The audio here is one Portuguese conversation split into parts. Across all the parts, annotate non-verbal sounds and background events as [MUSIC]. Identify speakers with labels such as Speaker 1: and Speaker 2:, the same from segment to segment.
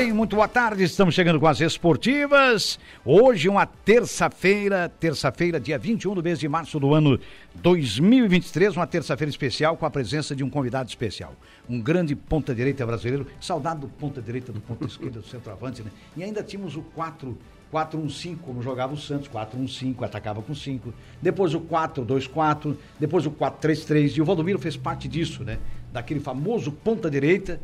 Speaker 1: Bem, muito boa tarde. Estamos chegando com as esportivas. Hoje, uma terça-feira, terça-feira, dia 21 do mês de março do ano 2023, uma terça-feira especial com a presença de um convidado especial. Um grande ponta-direita brasileiro, saudado do ponta-direita, do ponta-esquerda, do centroavante, né? E ainda tínhamos o 4 4-1-5, como jogava o Santos, 4-1-5, atacava com 5. Depois o 4-2-4, depois o 4-3-3. E o Valdomiro fez parte disso, né? Daquele famoso ponta-direita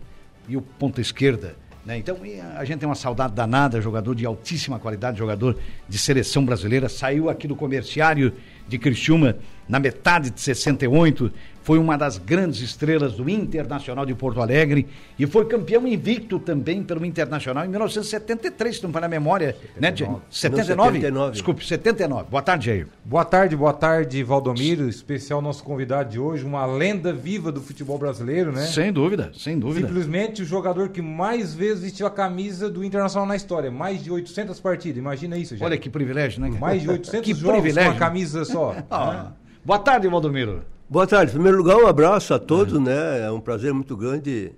Speaker 1: e o ponta-esquerda. Né? Então a gente tem uma saudade danada, jogador de altíssima qualidade, jogador de seleção brasileira, saiu aqui do comerciário de Criciúma na metade de 68, foi uma das grandes estrelas do Internacional de Porto Alegre e foi campeão invicto também pelo Internacional em 1973, se não me na memória, 79. né, Jair? 79? 79? Desculpe, 79. Boa tarde, Jair.
Speaker 2: Boa tarde, boa tarde, Valdomiro, especial nosso convidado de hoje, uma lenda viva do futebol brasileiro, né?
Speaker 1: Sem dúvida, sem dúvida.
Speaker 2: Simplesmente o jogador que mais vezes vestiu a camisa do Internacional na história, mais de 800 partidas, imagina isso,
Speaker 1: Jair. Olha que privilégio, né?
Speaker 2: Mais de 800 [LAUGHS] que jogos privilégio. com uma camisa só. [LAUGHS]
Speaker 1: ah. Boa tarde, Valdomiro.
Speaker 3: Boa tarde. Em primeiro lugar, um abraço a todos, é. né? É um prazer muito grande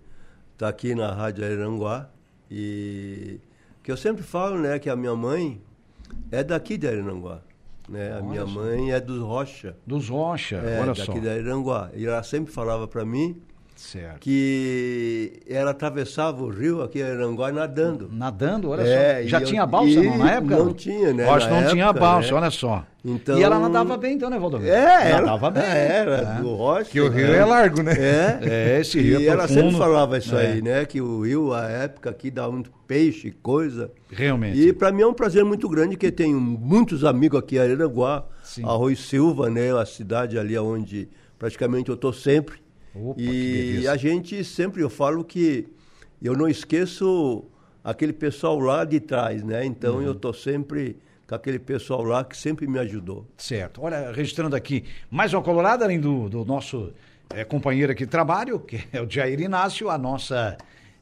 Speaker 3: estar aqui na Rádio Aranguá. E que eu sempre falo, né, que a minha mãe é daqui de Aranguá. Né? A minha só. mãe é dos Rocha.
Speaker 1: Dos Rocha,
Speaker 3: é,
Speaker 1: olha
Speaker 3: daqui
Speaker 1: só.
Speaker 3: de Aranguá. E ela sempre falava para mim
Speaker 1: Certo.
Speaker 3: Que ela atravessava o rio aqui em Aranguá nadando.
Speaker 1: Nadando, olha é, só. Já tinha balsa não, na época?
Speaker 3: Não tinha, né?
Speaker 1: Acho que não época, tinha balsa, né? olha só. Então... E ela nadava bem então, né, Valdomiro?
Speaker 3: É,
Speaker 1: nadava bem.
Speaker 3: Era, é. do Rocha.
Speaker 2: Que o rio é largo, né?
Speaker 3: É, [LAUGHS]
Speaker 1: é esse rio
Speaker 3: E
Speaker 1: é
Speaker 3: ela sempre falava isso aí, né? Que o rio, a época aqui, dava muito peixe, coisa.
Speaker 1: Realmente.
Speaker 3: E para mim é um prazer muito grande, que tenho muitos amigos aqui em Aranguá, Arroz Silva, né? A cidade ali onde praticamente eu estou sempre. Opa, e a gente sempre, eu falo que eu não esqueço aquele pessoal lá de trás, né? Então uhum. eu estou sempre com aquele pessoal lá que sempre me ajudou.
Speaker 1: Certo. Olha, registrando aqui mais uma colorada, além do, do nosso é, companheiro aqui de trabalho, que é o Jair Inácio, a nossa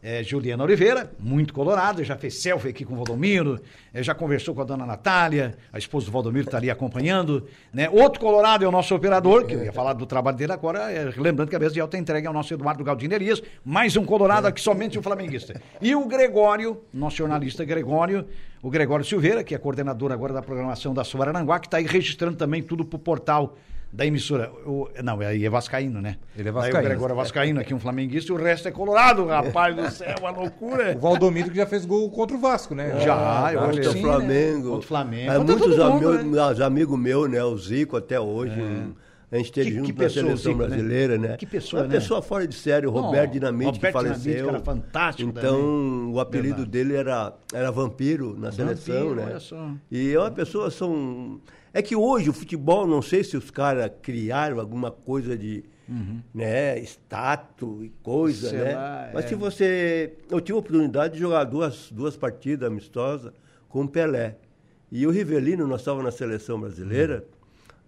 Speaker 1: é, Juliana Oliveira, muito colorada, já fez selfie aqui com o Valdomiro, é, já conversou com a dona Natália, a esposa do Valdomiro está ali acompanhando. Né? Outro colorado é o nosso operador, que eu ia falar do trabalho dele agora, é, lembrando que a mesa de alta entrega é o nosso Eduardo Galdinerias, mais um colorado aqui, somente um flamenguista. E o Gregório, nosso jornalista Gregório, o Gregório Silveira, que é coordenador agora da programação da Suarananguá, que está aí registrando também tudo para o portal da emissora. O, não, aí é Vascaíno, né?
Speaker 2: Ele é Vascaíno. Aí
Speaker 1: o Gregório é Vascaíno, aqui um flamenguista, e o resto é colorado, rapaz do céu, uma loucura.
Speaker 2: O Valdomiro que já fez gol contra o Vasco, né?
Speaker 3: Já, eu acho que sim, Flamengo. Né?
Speaker 1: Contra o Flamengo.
Speaker 3: É, muitos amigos, né? amigos meus, né? O Zico até hoje. É. A gente esteve junto que na seleção Zico, brasileira, né? né?
Speaker 1: Que pessoa,
Speaker 3: Uma
Speaker 1: né?
Speaker 3: pessoa fora de sério, o Roberto Dinamite,
Speaker 1: Roberto
Speaker 3: que faleceu.
Speaker 1: Dinamite, cara fantástico
Speaker 3: Então,
Speaker 1: também.
Speaker 3: o apelido Verdade. dele era, era Vampiro na vampiro, seleção, né?
Speaker 1: Olha só.
Speaker 3: E é uma pessoa, são... É que hoje o futebol, não sei se os caras criaram alguma coisa de uhum. né, status e coisa, sei né? Lá, Mas é. se você. Eu tive a oportunidade de jogar duas, duas partidas amistosas com o Pelé. E o Rivelino, nós estávamos na seleção brasileira,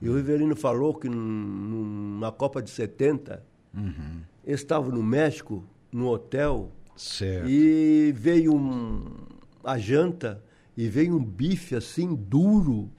Speaker 3: uhum. e o Rivelino falou que na Copa de 70, uhum. estava no México, no hotel,
Speaker 1: certo.
Speaker 3: e veio um, a janta, e veio um bife assim duro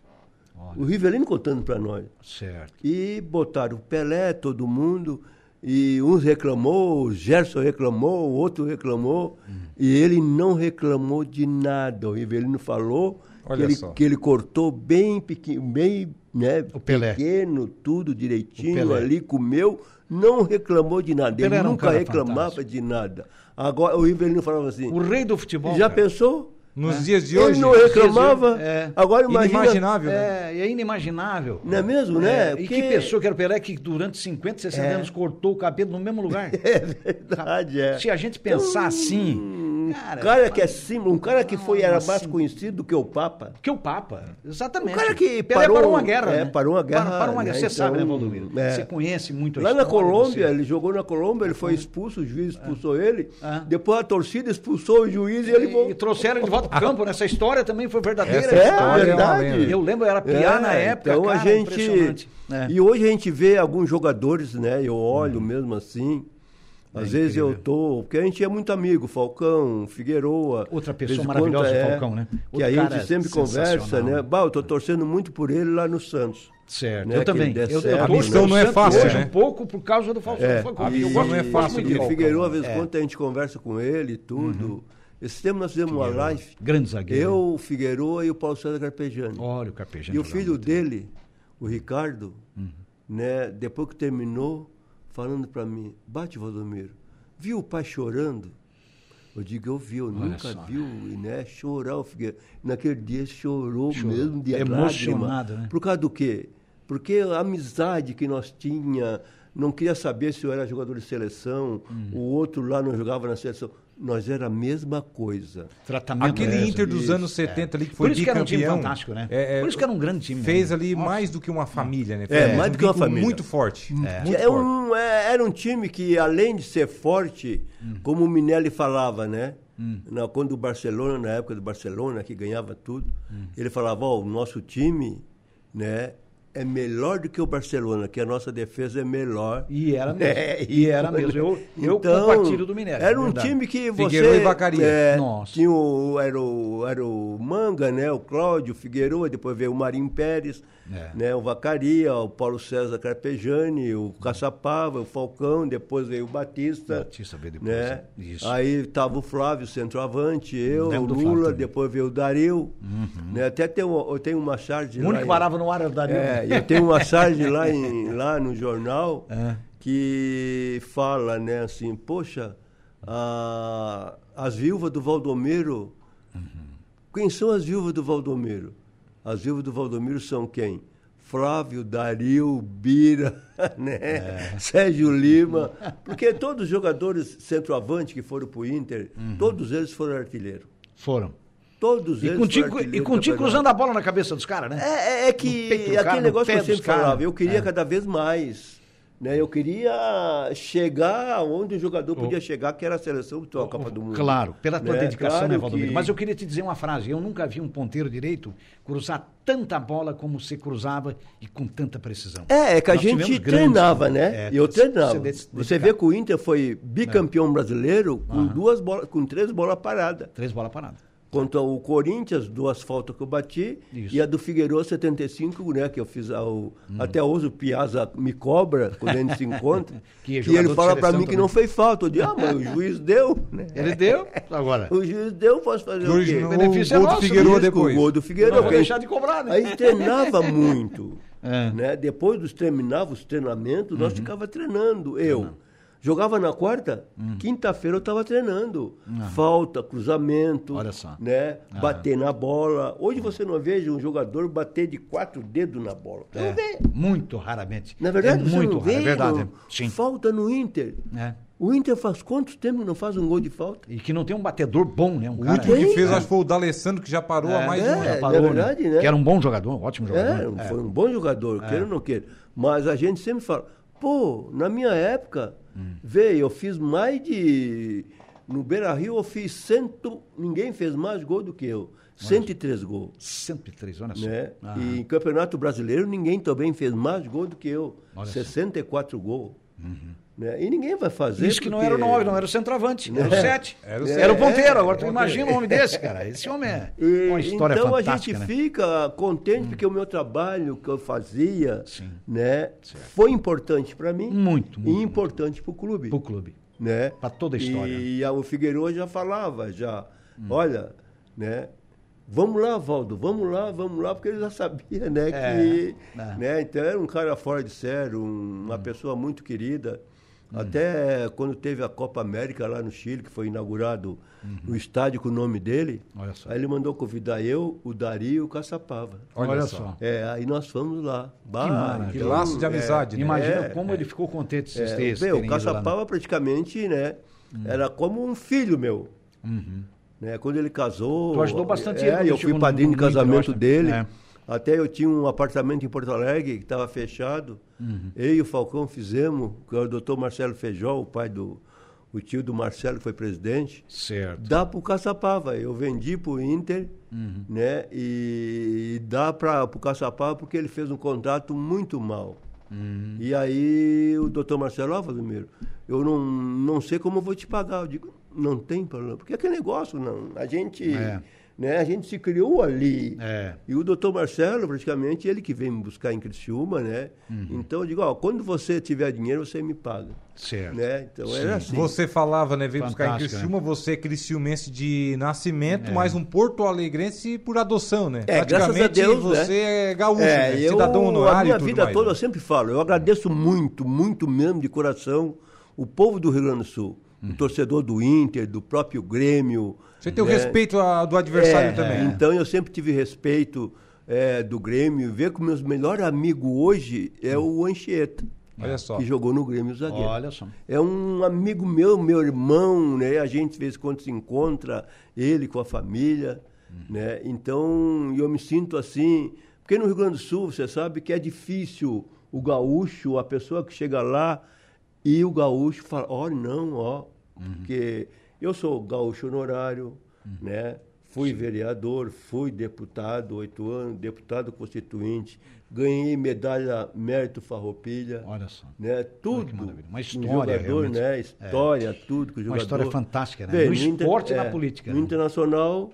Speaker 3: Olha. O Rivelino contando para nós.
Speaker 1: Certo.
Speaker 3: E botaram o Pelé, todo mundo, e uns reclamou, o Gerson reclamou, o outro reclamou, hum. e ele não reclamou de nada. O Rivelino falou que ele, que ele, cortou bem pequeno, bem né,
Speaker 1: o Pelé.
Speaker 3: pequeno, tudo direitinho ali, comeu, não reclamou de nada. Ele nunca um reclamava fantástico. de nada. Agora o Rivelino falava assim.
Speaker 1: O rei do futebol.
Speaker 3: Já
Speaker 1: cara.
Speaker 3: pensou?
Speaker 2: Nos é. dias de hoje.
Speaker 3: Ele não reclamava. É. Agora imagina.
Speaker 2: Inimaginável.
Speaker 1: É, é inimaginável.
Speaker 3: Não é mesmo, né?
Speaker 1: Porque... E que pessoa que era o Pelé que durante 50, 60 é. anos cortou o cabelo no mesmo lugar. [LAUGHS]
Speaker 3: É verdade, é.
Speaker 1: Se a gente pensar então, assim.
Speaker 3: Um cara, cara que é símbolo, um cara que foi, era mais conhecido do que o Papa.
Speaker 1: Que o Papa, exatamente.
Speaker 3: Um cara que
Speaker 1: Pelé
Speaker 3: parou,
Speaker 1: parou uma guerra,
Speaker 3: é,
Speaker 1: né?
Speaker 3: parou uma guerra.
Speaker 1: Parou, parou uma guerra.
Speaker 3: né?
Speaker 1: Você sabe, né,
Speaker 3: Então,
Speaker 1: Valdomiro?
Speaker 3: é.
Speaker 1: Você conhece muito a
Speaker 3: Lá na Colômbia,
Speaker 1: você-
Speaker 3: ele jogou na Colômbia, ele foi expulso, o juiz expulsou ele. Depois a torcida expulsou o juiz e ele
Speaker 1: E
Speaker 3: voltou.
Speaker 1: trouxeram ele de volta pro campo, nessa história também foi verdadeira.
Speaker 2: Essa
Speaker 3: É,
Speaker 2: verdade.
Speaker 1: Eu lembro, era piá
Speaker 3: É,
Speaker 1: na época,
Speaker 3: Então
Speaker 1: cara,
Speaker 3: a gente.
Speaker 1: É.
Speaker 3: E hoje a gente vê alguns jogadores, né? Eu olho mesmo assim. Às
Speaker 1: É
Speaker 3: vezes eu
Speaker 1: incrível.
Speaker 3: tô. Porque a gente é muito amigo, Falcão, Figueroa.
Speaker 1: Outra pessoa
Speaker 3: vez
Speaker 1: maravilhosa,
Speaker 3: é,
Speaker 1: Falcão, né?
Speaker 3: Que
Speaker 1: Outro
Speaker 3: a
Speaker 1: cara
Speaker 3: gente sempre conversa, né? Bah, eu tô torcendo muito por ele lá no Santos.
Speaker 1: Certo,
Speaker 3: Né,
Speaker 1: eu
Speaker 3: que
Speaker 1: também. Eu, eu
Speaker 3: certo.
Speaker 1: torço
Speaker 2: A não é fácil,
Speaker 1: hoje
Speaker 2: né?
Speaker 1: um pouco por causa do Falcão.
Speaker 3: É,
Speaker 1: Falcão.
Speaker 3: e,
Speaker 1: eu gosto
Speaker 2: não é fácil
Speaker 3: E. Figueiredo, às vezes,
Speaker 1: É.
Speaker 3: quando a gente conversa com ele e tudo. Esse tempo nós fizemos uma live.
Speaker 1: Grande zagueiro.
Speaker 3: Eu, o Figueiredo e o Paulo César Carpegiani.
Speaker 1: Olha o Carpejano.
Speaker 3: E o filho dele, o Ricardo,
Speaker 1: Uhum.
Speaker 3: né, depois que terminou, falando para mim, bate Valdomiro, viu o pai chorando? Eu digo, eu vi, eu nunca
Speaker 1: só.
Speaker 3: vi o né, chorar o Figueiredo. Naquele dia chorou,
Speaker 1: Chorou.
Speaker 3: mesmo de
Speaker 1: Emocionado,
Speaker 3: lágrima.
Speaker 1: né?
Speaker 3: Por causa do quê? Porque a amizade que nós tinha, não queria saber se eu era jogador de seleção,
Speaker 1: Uhum.
Speaker 3: o outro lá não jogava na seleção. Nós era a mesma coisa.
Speaker 1: Tratamento
Speaker 2: Aquele
Speaker 1: é,
Speaker 2: Inter dos
Speaker 3: isso,
Speaker 2: anos 70 ali que foi
Speaker 1: Por isso que era um time fantástico, né?
Speaker 2: é, é,
Speaker 1: Por isso que era um grande time.
Speaker 2: Fez ali
Speaker 1: Nossa.
Speaker 2: mais do que uma família, né?
Speaker 3: É,
Speaker 2: Fez
Speaker 3: mais do que uma família.
Speaker 2: Muito forte. Muito
Speaker 3: É
Speaker 2: forte.
Speaker 3: um, é- era um time que, além de ser forte, como o Minelli falava, né? Na- quando o Barcelona, na época do Barcelona, que ganhava tudo, ele falava, ó, o nosso time, né, é melhor do que o Barcelona, que a nossa defesa é melhor.
Speaker 1: E era [LAUGHS] mesmo.
Speaker 3: É,
Speaker 1: e era mesmo. Eu, eu
Speaker 3: Então,
Speaker 1: compartilho do Minério.
Speaker 3: Era um
Speaker 1: verdade.
Speaker 3: time que você.
Speaker 2: Figueiredo e Vacaria.
Speaker 3: é,
Speaker 1: Nossa.
Speaker 3: Tinha o, era, o, era o Manga, né? O Cláudio, o Figueiredo, depois veio o Marinho Pérez,
Speaker 1: É.
Speaker 3: né? o Vacaria, o Paulo César Carpejani, o Caçapava, o Falcão, depois veio o Batista.
Speaker 1: Batista veio depois,
Speaker 3: Né?
Speaker 1: isso.
Speaker 3: Aí tava o Flávio, centroavante, eu, o Lula.
Speaker 1: Uhum.
Speaker 3: depois veio o Daril. Né? Até tem, um- eu tenho uma charge
Speaker 1: O
Speaker 3: lá
Speaker 1: único que parava no ar era o Dario.
Speaker 3: é, eu tenho uma charge lá, em, [LAUGHS] lá no jornal
Speaker 1: É.
Speaker 3: que fala, né, assim, poxa, a- as viúvas do Valdomiro, quem são as viúvas do Valdomiro? As viúvas do Valdomiro são quem? Flávio, Dario, Bira, [LAUGHS] né?
Speaker 1: É.
Speaker 3: Sérgio Lima, porque todos os jogadores centroavante que foram para o Inter,
Speaker 1: Uhum.
Speaker 3: todos eles foram artilheiros.
Speaker 1: Foram.
Speaker 3: Todos
Speaker 1: E
Speaker 3: eles
Speaker 1: contigo, e contigo cruzando a bola na cabeça dos caras, né?
Speaker 3: É, é- é que aquele
Speaker 1: cara,
Speaker 3: negócio que eu sempre falava, eu queria
Speaker 1: É.
Speaker 3: cada vez mais. Né? Eu queria chegar onde o jogador podia chegar, que era a seleção que a Copa do Mundo.
Speaker 1: Claro, pela tua
Speaker 3: Né?
Speaker 1: dedicação,
Speaker 3: Claro
Speaker 1: né, Valdomiro?
Speaker 3: que-
Speaker 1: Mas eu queria te dizer uma frase. Eu nunca vi um ponteiro direito cruzar tanta bola como você cruzava e com tanta precisão.
Speaker 3: É, é que a
Speaker 1: Nós tivemos
Speaker 3: gente
Speaker 1: grandes-
Speaker 3: treinava, né?
Speaker 1: É,
Speaker 3: eu treinava. Você vê que o Inter foi bicampeão brasileiro com duas bolas, com três bolas paradas.
Speaker 1: Três bolas paradas.
Speaker 3: Contra o Corinthians, duas faltas que eu bati,
Speaker 1: Isso.
Speaker 3: e a do Figueiredo 75, né? Que eu fiz ao, até hoje o Piazza me cobra quando a gente se [LAUGHS] encontra.
Speaker 1: Que é
Speaker 3: que ele fala
Speaker 1: seleção
Speaker 3: mim que
Speaker 1: também.
Speaker 3: não fez falta. Eu digo, ah, mas o [LAUGHS] juiz deu, né?
Speaker 1: Ele deu, [LAUGHS] agora.
Speaker 3: O juiz deu, posso fazer
Speaker 2: Hoje
Speaker 3: o quê?
Speaker 1: O benefício é
Speaker 2: gol do
Speaker 1: nosso,
Speaker 2: Figueiredo
Speaker 1: né?
Speaker 2: depois.
Speaker 3: O gol do
Speaker 1: Eu
Speaker 3: Figueiredo.
Speaker 1: não vou
Speaker 3: a
Speaker 1: deixar de cobrar, né?
Speaker 3: Aí treinava muito.
Speaker 1: É.
Speaker 3: Né? Depois dos terminava os treinamentos, nós ficava treinando. Eu jogava na quarta, quinta-feira eu estava treinando. Falta, cruzamento,
Speaker 1: Olha só.
Speaker 3: né? bater na bola. Hoje você não veja um jogador bater de quatro dedos na bola. Você não vê.
Speaker 1: Muito raramente.
Speaker 3: Na verdade,
Speaker 1: é
Speaker 3: você
Speaker 1: muito
Speaker 3: não
Speaker 1: raro,
Speaker 3: vê
Speaker 1: é verdade.
Speaker 3: não.
Speaker 1: Sim.
Speaker 3: falta no Inter.
Speaker 1: É.
Speaker 3: O Inter faz quantos tempos não faz um gol de falta?
Speaker 1: E que não tem um batedor bom, né? Um
Speaker 2: O
Speaker 1: cara
Speaker 2: último que fez,
Speaker 3: cara.
Speaker 2: acho que foi o D'Alessandro, que já parou há mais de um
Speaker 3: é,
Speaker 2: ano.
Speaker 1: já
Speaker 3: na
Speaker 1: parou,
Speaker 3: verdade, né?
Speaker 1: Que era um bom jogador, um ótimo
Speaker 3: É,
Speaker 1: jogador.
Speaker 3: foi um bom jogador, queira ou não queira. Mas a gente sempre fala, pô, na minha época, veio, eu fiz mais de. No Beira Rio eu fiz cento. Ninguém fez mais gol do que eu. 103 gols.
Speaker 1: 103, olha só.
Speaker 3: Né?
Speaker 1: Ah,
Speaker 3: E em Campeonato Brasileiro ninguém também fez mais gol do que eu.
Speaker 1: Olha só. Uhum.
Speaker 3: 64 gols. Né? E ninguém vai fazer.
Speaker 1: Isso que não
Speaker 3: porque-
Speaker 1: era o 9, não era o centroavante, era o
Speaker 3: É.
Speaker 1: 7.
Speaker 2: Era o
Speaker 1: Era, o ponteiro.
Speaker 3: É,
Speaker 1: Agora tu
Speaker 2: ponteiro.
Speaker 1: imagina um homem desse, cara. Esse homem é [LAUGHS]
Speaker 3: E-
Speaker 1: uma história
Speaker 3: então a gente
Speaker 1: né?
Speaker 3: fica contente porque o meu trabalho que eu fazia,
Speaker 1: Sim.
Speaker 3: né, foi importante para mim
Speaker 1: Muito, muito,
Speaker 3: e importante para o clube,
Speaker 1: Pro clube.
Speaker 3: né?
Speaker 1: Pra toda a história.
Speaker 3: E a- o Figueiredo já falava, já,
Speaker 1: Hum.
Speaker 3: olha, né? Vamos lá, Valdo, vamos lá, vamos lá, porque ele já sabia, né,
Speaker 1: É,
Speaker 3: que,
Speaker 1: é.
Speaker 3: né, então era um cara fora de sério, um- uma pessoa muito querida. Até quando teve a Copa América lá no Chile, que foi inaugurado o estádio com o nome dele,
Speaker 1: Uhum. Olha só.
Speaker 3: aí ele mandou convidar eu, o Dario e o Caçapava.
Speaker 2: Olha,
Speaker 1: Olha
Speaker 2: só.
Speaker 1: só.
Speaker 3: É, aí nós fomos lá. Bah.
Speaker 2: Que
Speaker 3: então,
Speaker 2: laço de
Speaker 3: é,
Speaker 2: amizade, né?
Speaker 1: Imagina
Speaker 3: É,
Speaker 1: como ele ficou contente de
Speaker 3: é,
Speaker 1: vocês
Speaker 3: meu,
Speaker 1: terem
Speaker 3: o
Speaker 1: né?
Speaker 3: Caçapava praticamente, né, era como um filho meu. Uhum. Né? Quando ele casou.
Speaker 1: Tu ajudou bastante
Speaker 3: é,
Speaker 1: ele.
Speaker 3: eu fui padrinho de casamento dele. É. Até eu tinha um apartamento em Porto Alegre que estava fechado. Uhum. Eu e o Falcão fizemos, é o doutor Marcelo Feijó, o pai do. O tio do Marcelo, que foi presidente.
Speaker 1: Certo.
Speaker 3: Dá para o Caçapava. Eu vendi para o Inter, uhum. né? E, e dá para o Caçapava porque ele fez um contrato muito mal. Uhum. E aí o doutor Marcelo, ó, Vladimir, eu não, não sei como eu vou te pagar. Eu digo, não tem problema. Porque é aquele negócio, não. A gente. É né? A gente se criou ali. É. E o doutor Marcelo, praticamente, ele que vem me buscar em Criciúma, né? Uhum. Então eu digo, ó, quando você tiver dinheiro, você me paga.
Speaker 1: Certo.
Speaker 3: Né? Então era assim.
Speaker 2: Você falava, né? Veio buscar em Criciúma, né? você é criciumense de nascimento, é. mas um porto alegrense por adoção, né?
Speaker 3: É, graças a Deus,
Speaker 2: né? você
Speaker 3: né?
Speaker 2: é gaúcho, é, né? cidadão honorário. A
Speaker 3: minha vida
Speaker 2: mais,
Speaker 3: toda
Speaker 2: né?
Speaker 3: eu sempre falo, eu agradeço muito, muito mesmo de coração o povo do Rio Grande do Sul. Uhum. O torcedor do Inter, do próprio Grêmio,
Speaker 2: você tem né? o respeito a, do adversário
Speaker 3: é,
Speaker 2: também.
Speaker 3: Então eu sempre tive respeito é, do Grêmio. Ver que o meu melhor amigo hoje é o Anchieta.
Speaker 2: Olha só.
Speaker 3: Que jogou no Grêmio Zagueiro.
Speaker 1: Olha só.
Speaker 3: É um amigo meu, meu irmão, né? A gente de vez em quando se encontra, ele com a família, uhum. né? Então eu me sinto assim. Porque no Rio Grande do Sul, você sabe que é difícil o gaúcho, a pessoa que chega lá e o gaúcho fala: ó, oh, não, ó. Uhum. Porque eu sou gaúcho honorário, uhum. né? Fui vereador, fui deputado, oito anos, deputado constituinte, ganhei medalha mérito farroupilha.
Speaker 1: Olha só.
Speaker 3: Né? Tudo.
Speaker 1: Uma história,
Speaker 3: um jogador, né? História, é. tudo que o jogador.
Speaker 1: Uma história fantástica, né? Bem, no esporte inter... e na
Speaker 3: é,
Speaker 1: política.
Speaker 3: No né? internacional,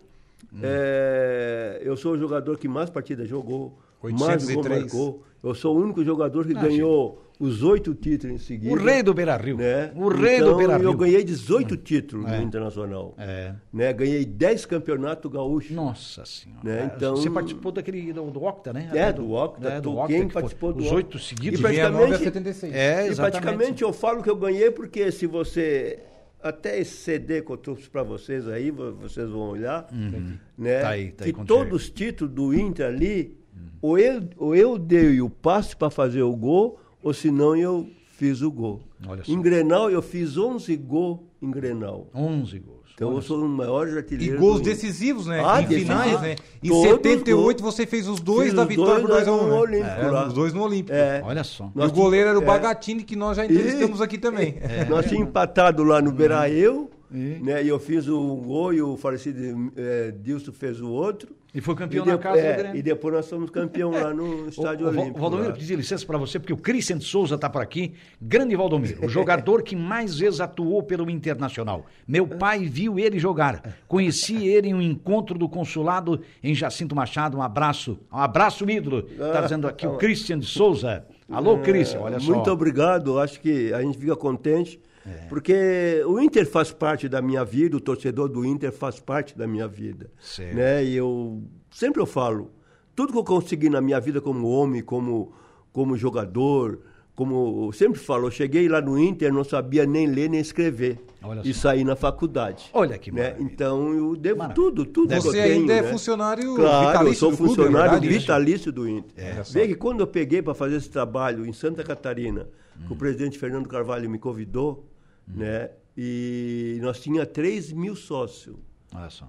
Speaker 3: hum. é... eu sou o jogador que mais partidas jogou, 803. mais marcou. Eu sou o único jogador que ah, ganhou os oito títulos em seguida.
Speaker 1: O rei do Beira-Rio.
Speaker 3: Né?
Speaker 1: O rei
Speaker 3: então,
Speaker 1: do Beira-Rio.
Speaker 3: Eu ganhei 18 títulos é. no Internacional.
Speaker 1: É.
Speaker 3: Né? Ganhei 10 campeonatos gaúchos.
Speaker 1: Nossa Senhora.
Speaker 3: Né? Então,
Speaker 1: Você participou daquele do, do Octa, né?
Speaker 3: É, do, do Octa. É, do Octa quem participou do
Speaker 1: Os oito seguidos.
Speaker 3: E praticamente,
Speaker 2: 76.
Speaker 1: É,
Speaker 3: e praticamente eu falo que eu ganhei porque se você até esse CD que eu trouxe para vocês aí, vocês vão olhar, uhum. né?
Speaker 1: Tá aí, tá
Speaker 3: aí, que todos os títulos do Inter ali, uhum. ou, eu, ou eu dei o passe para fazer o gol, ou senão eu fiz o gol. Em Grenal, eu fiz 11 gols em Grenal.
Speaker 1: 11 gols.
Speaker 3: Então
Speaker 1: Olha
Speaker 3: eu sou o maior artilheiro.
Speaker 2: E gols decisivos, né?
Speaker 3: Ah,
Speaker 2: em finais, né? Em 78 você fez os dois da vitória por 2 a 1 um,
Speaker 3: no né? Olímpico, é,
Speaker 2: Os dois no Olímpico.
Speaker 1: É. Olha só.
Speaker 2: E o goleiro era o é. Bagatini, que nós já entrevistamos
Speaker 3: e...
Speaker 2: aqui também. [LAUGHS]
Speaker 3: É. Nós tínhamos empatado lá no Beira eu, e? Né, e eu fiz um gol e o falecido é, Dilson fez o outro.
Speaker 1: E foi campeão e na casa é, do Grêmio.
Speaker 3: E depois nós fomos campeão lá no [LAUGHS] Estádio o, Olímpico.
Speaker 1: Valdomiro, pedir licença para você, porque o Cristian Souza está por aqui. Grande Valdomiro, o jogador que mais vezes atuou pelo Internacional. Meu pai viu ele jogar. Conheci ele em um encontro do consulado em Jacinto Machado. Um abraço, um abraço ídolo. Está dizendo aqui o Cristian Souza. Alô, Cristian, olha só.
Speaker 3: Muito obrigado, acho que a gente fica contente é. Porque o Inter faz parte da minha vida, o torcedor do Inter faz parte da minha vida.
Speaker 1: Certo.
Speaker 3: Né? E eu sempre eu falo, tudo que eu consegui na minha vida como homem, como, como jogador, como eu sempre falo, eu cheguei lá no Inter, não sabia nem ler nem escrever. Olha e saí na faculdade.
Speaker 1: Olha que
Speaker 3: né? Então eu devo maravilha. tudo, tudo
Speaker 2: Você
Speaker 3: que eu
Speaker 2: ainda
Speaker 3: tenho,
Speaker 2: é
Speaker 3: né?
Speaker 2: funcionário
Speaker 3: claro,
Speaker 2: vitalício
Speaker 3: eu sou
Speaker 2: do clube,
Speaker 3: funcionário
Speaker 2: é
Speaker 3: vitalício do Inter.
Speaker 1: É,
Speaker 3: Vê que quando eu peguei para fazer esse trabalho em Santa Catarina, hum. que o presidente Fernando Carvalho me convidou, Hum. Né? E nós tínhamos 3 mil sócios.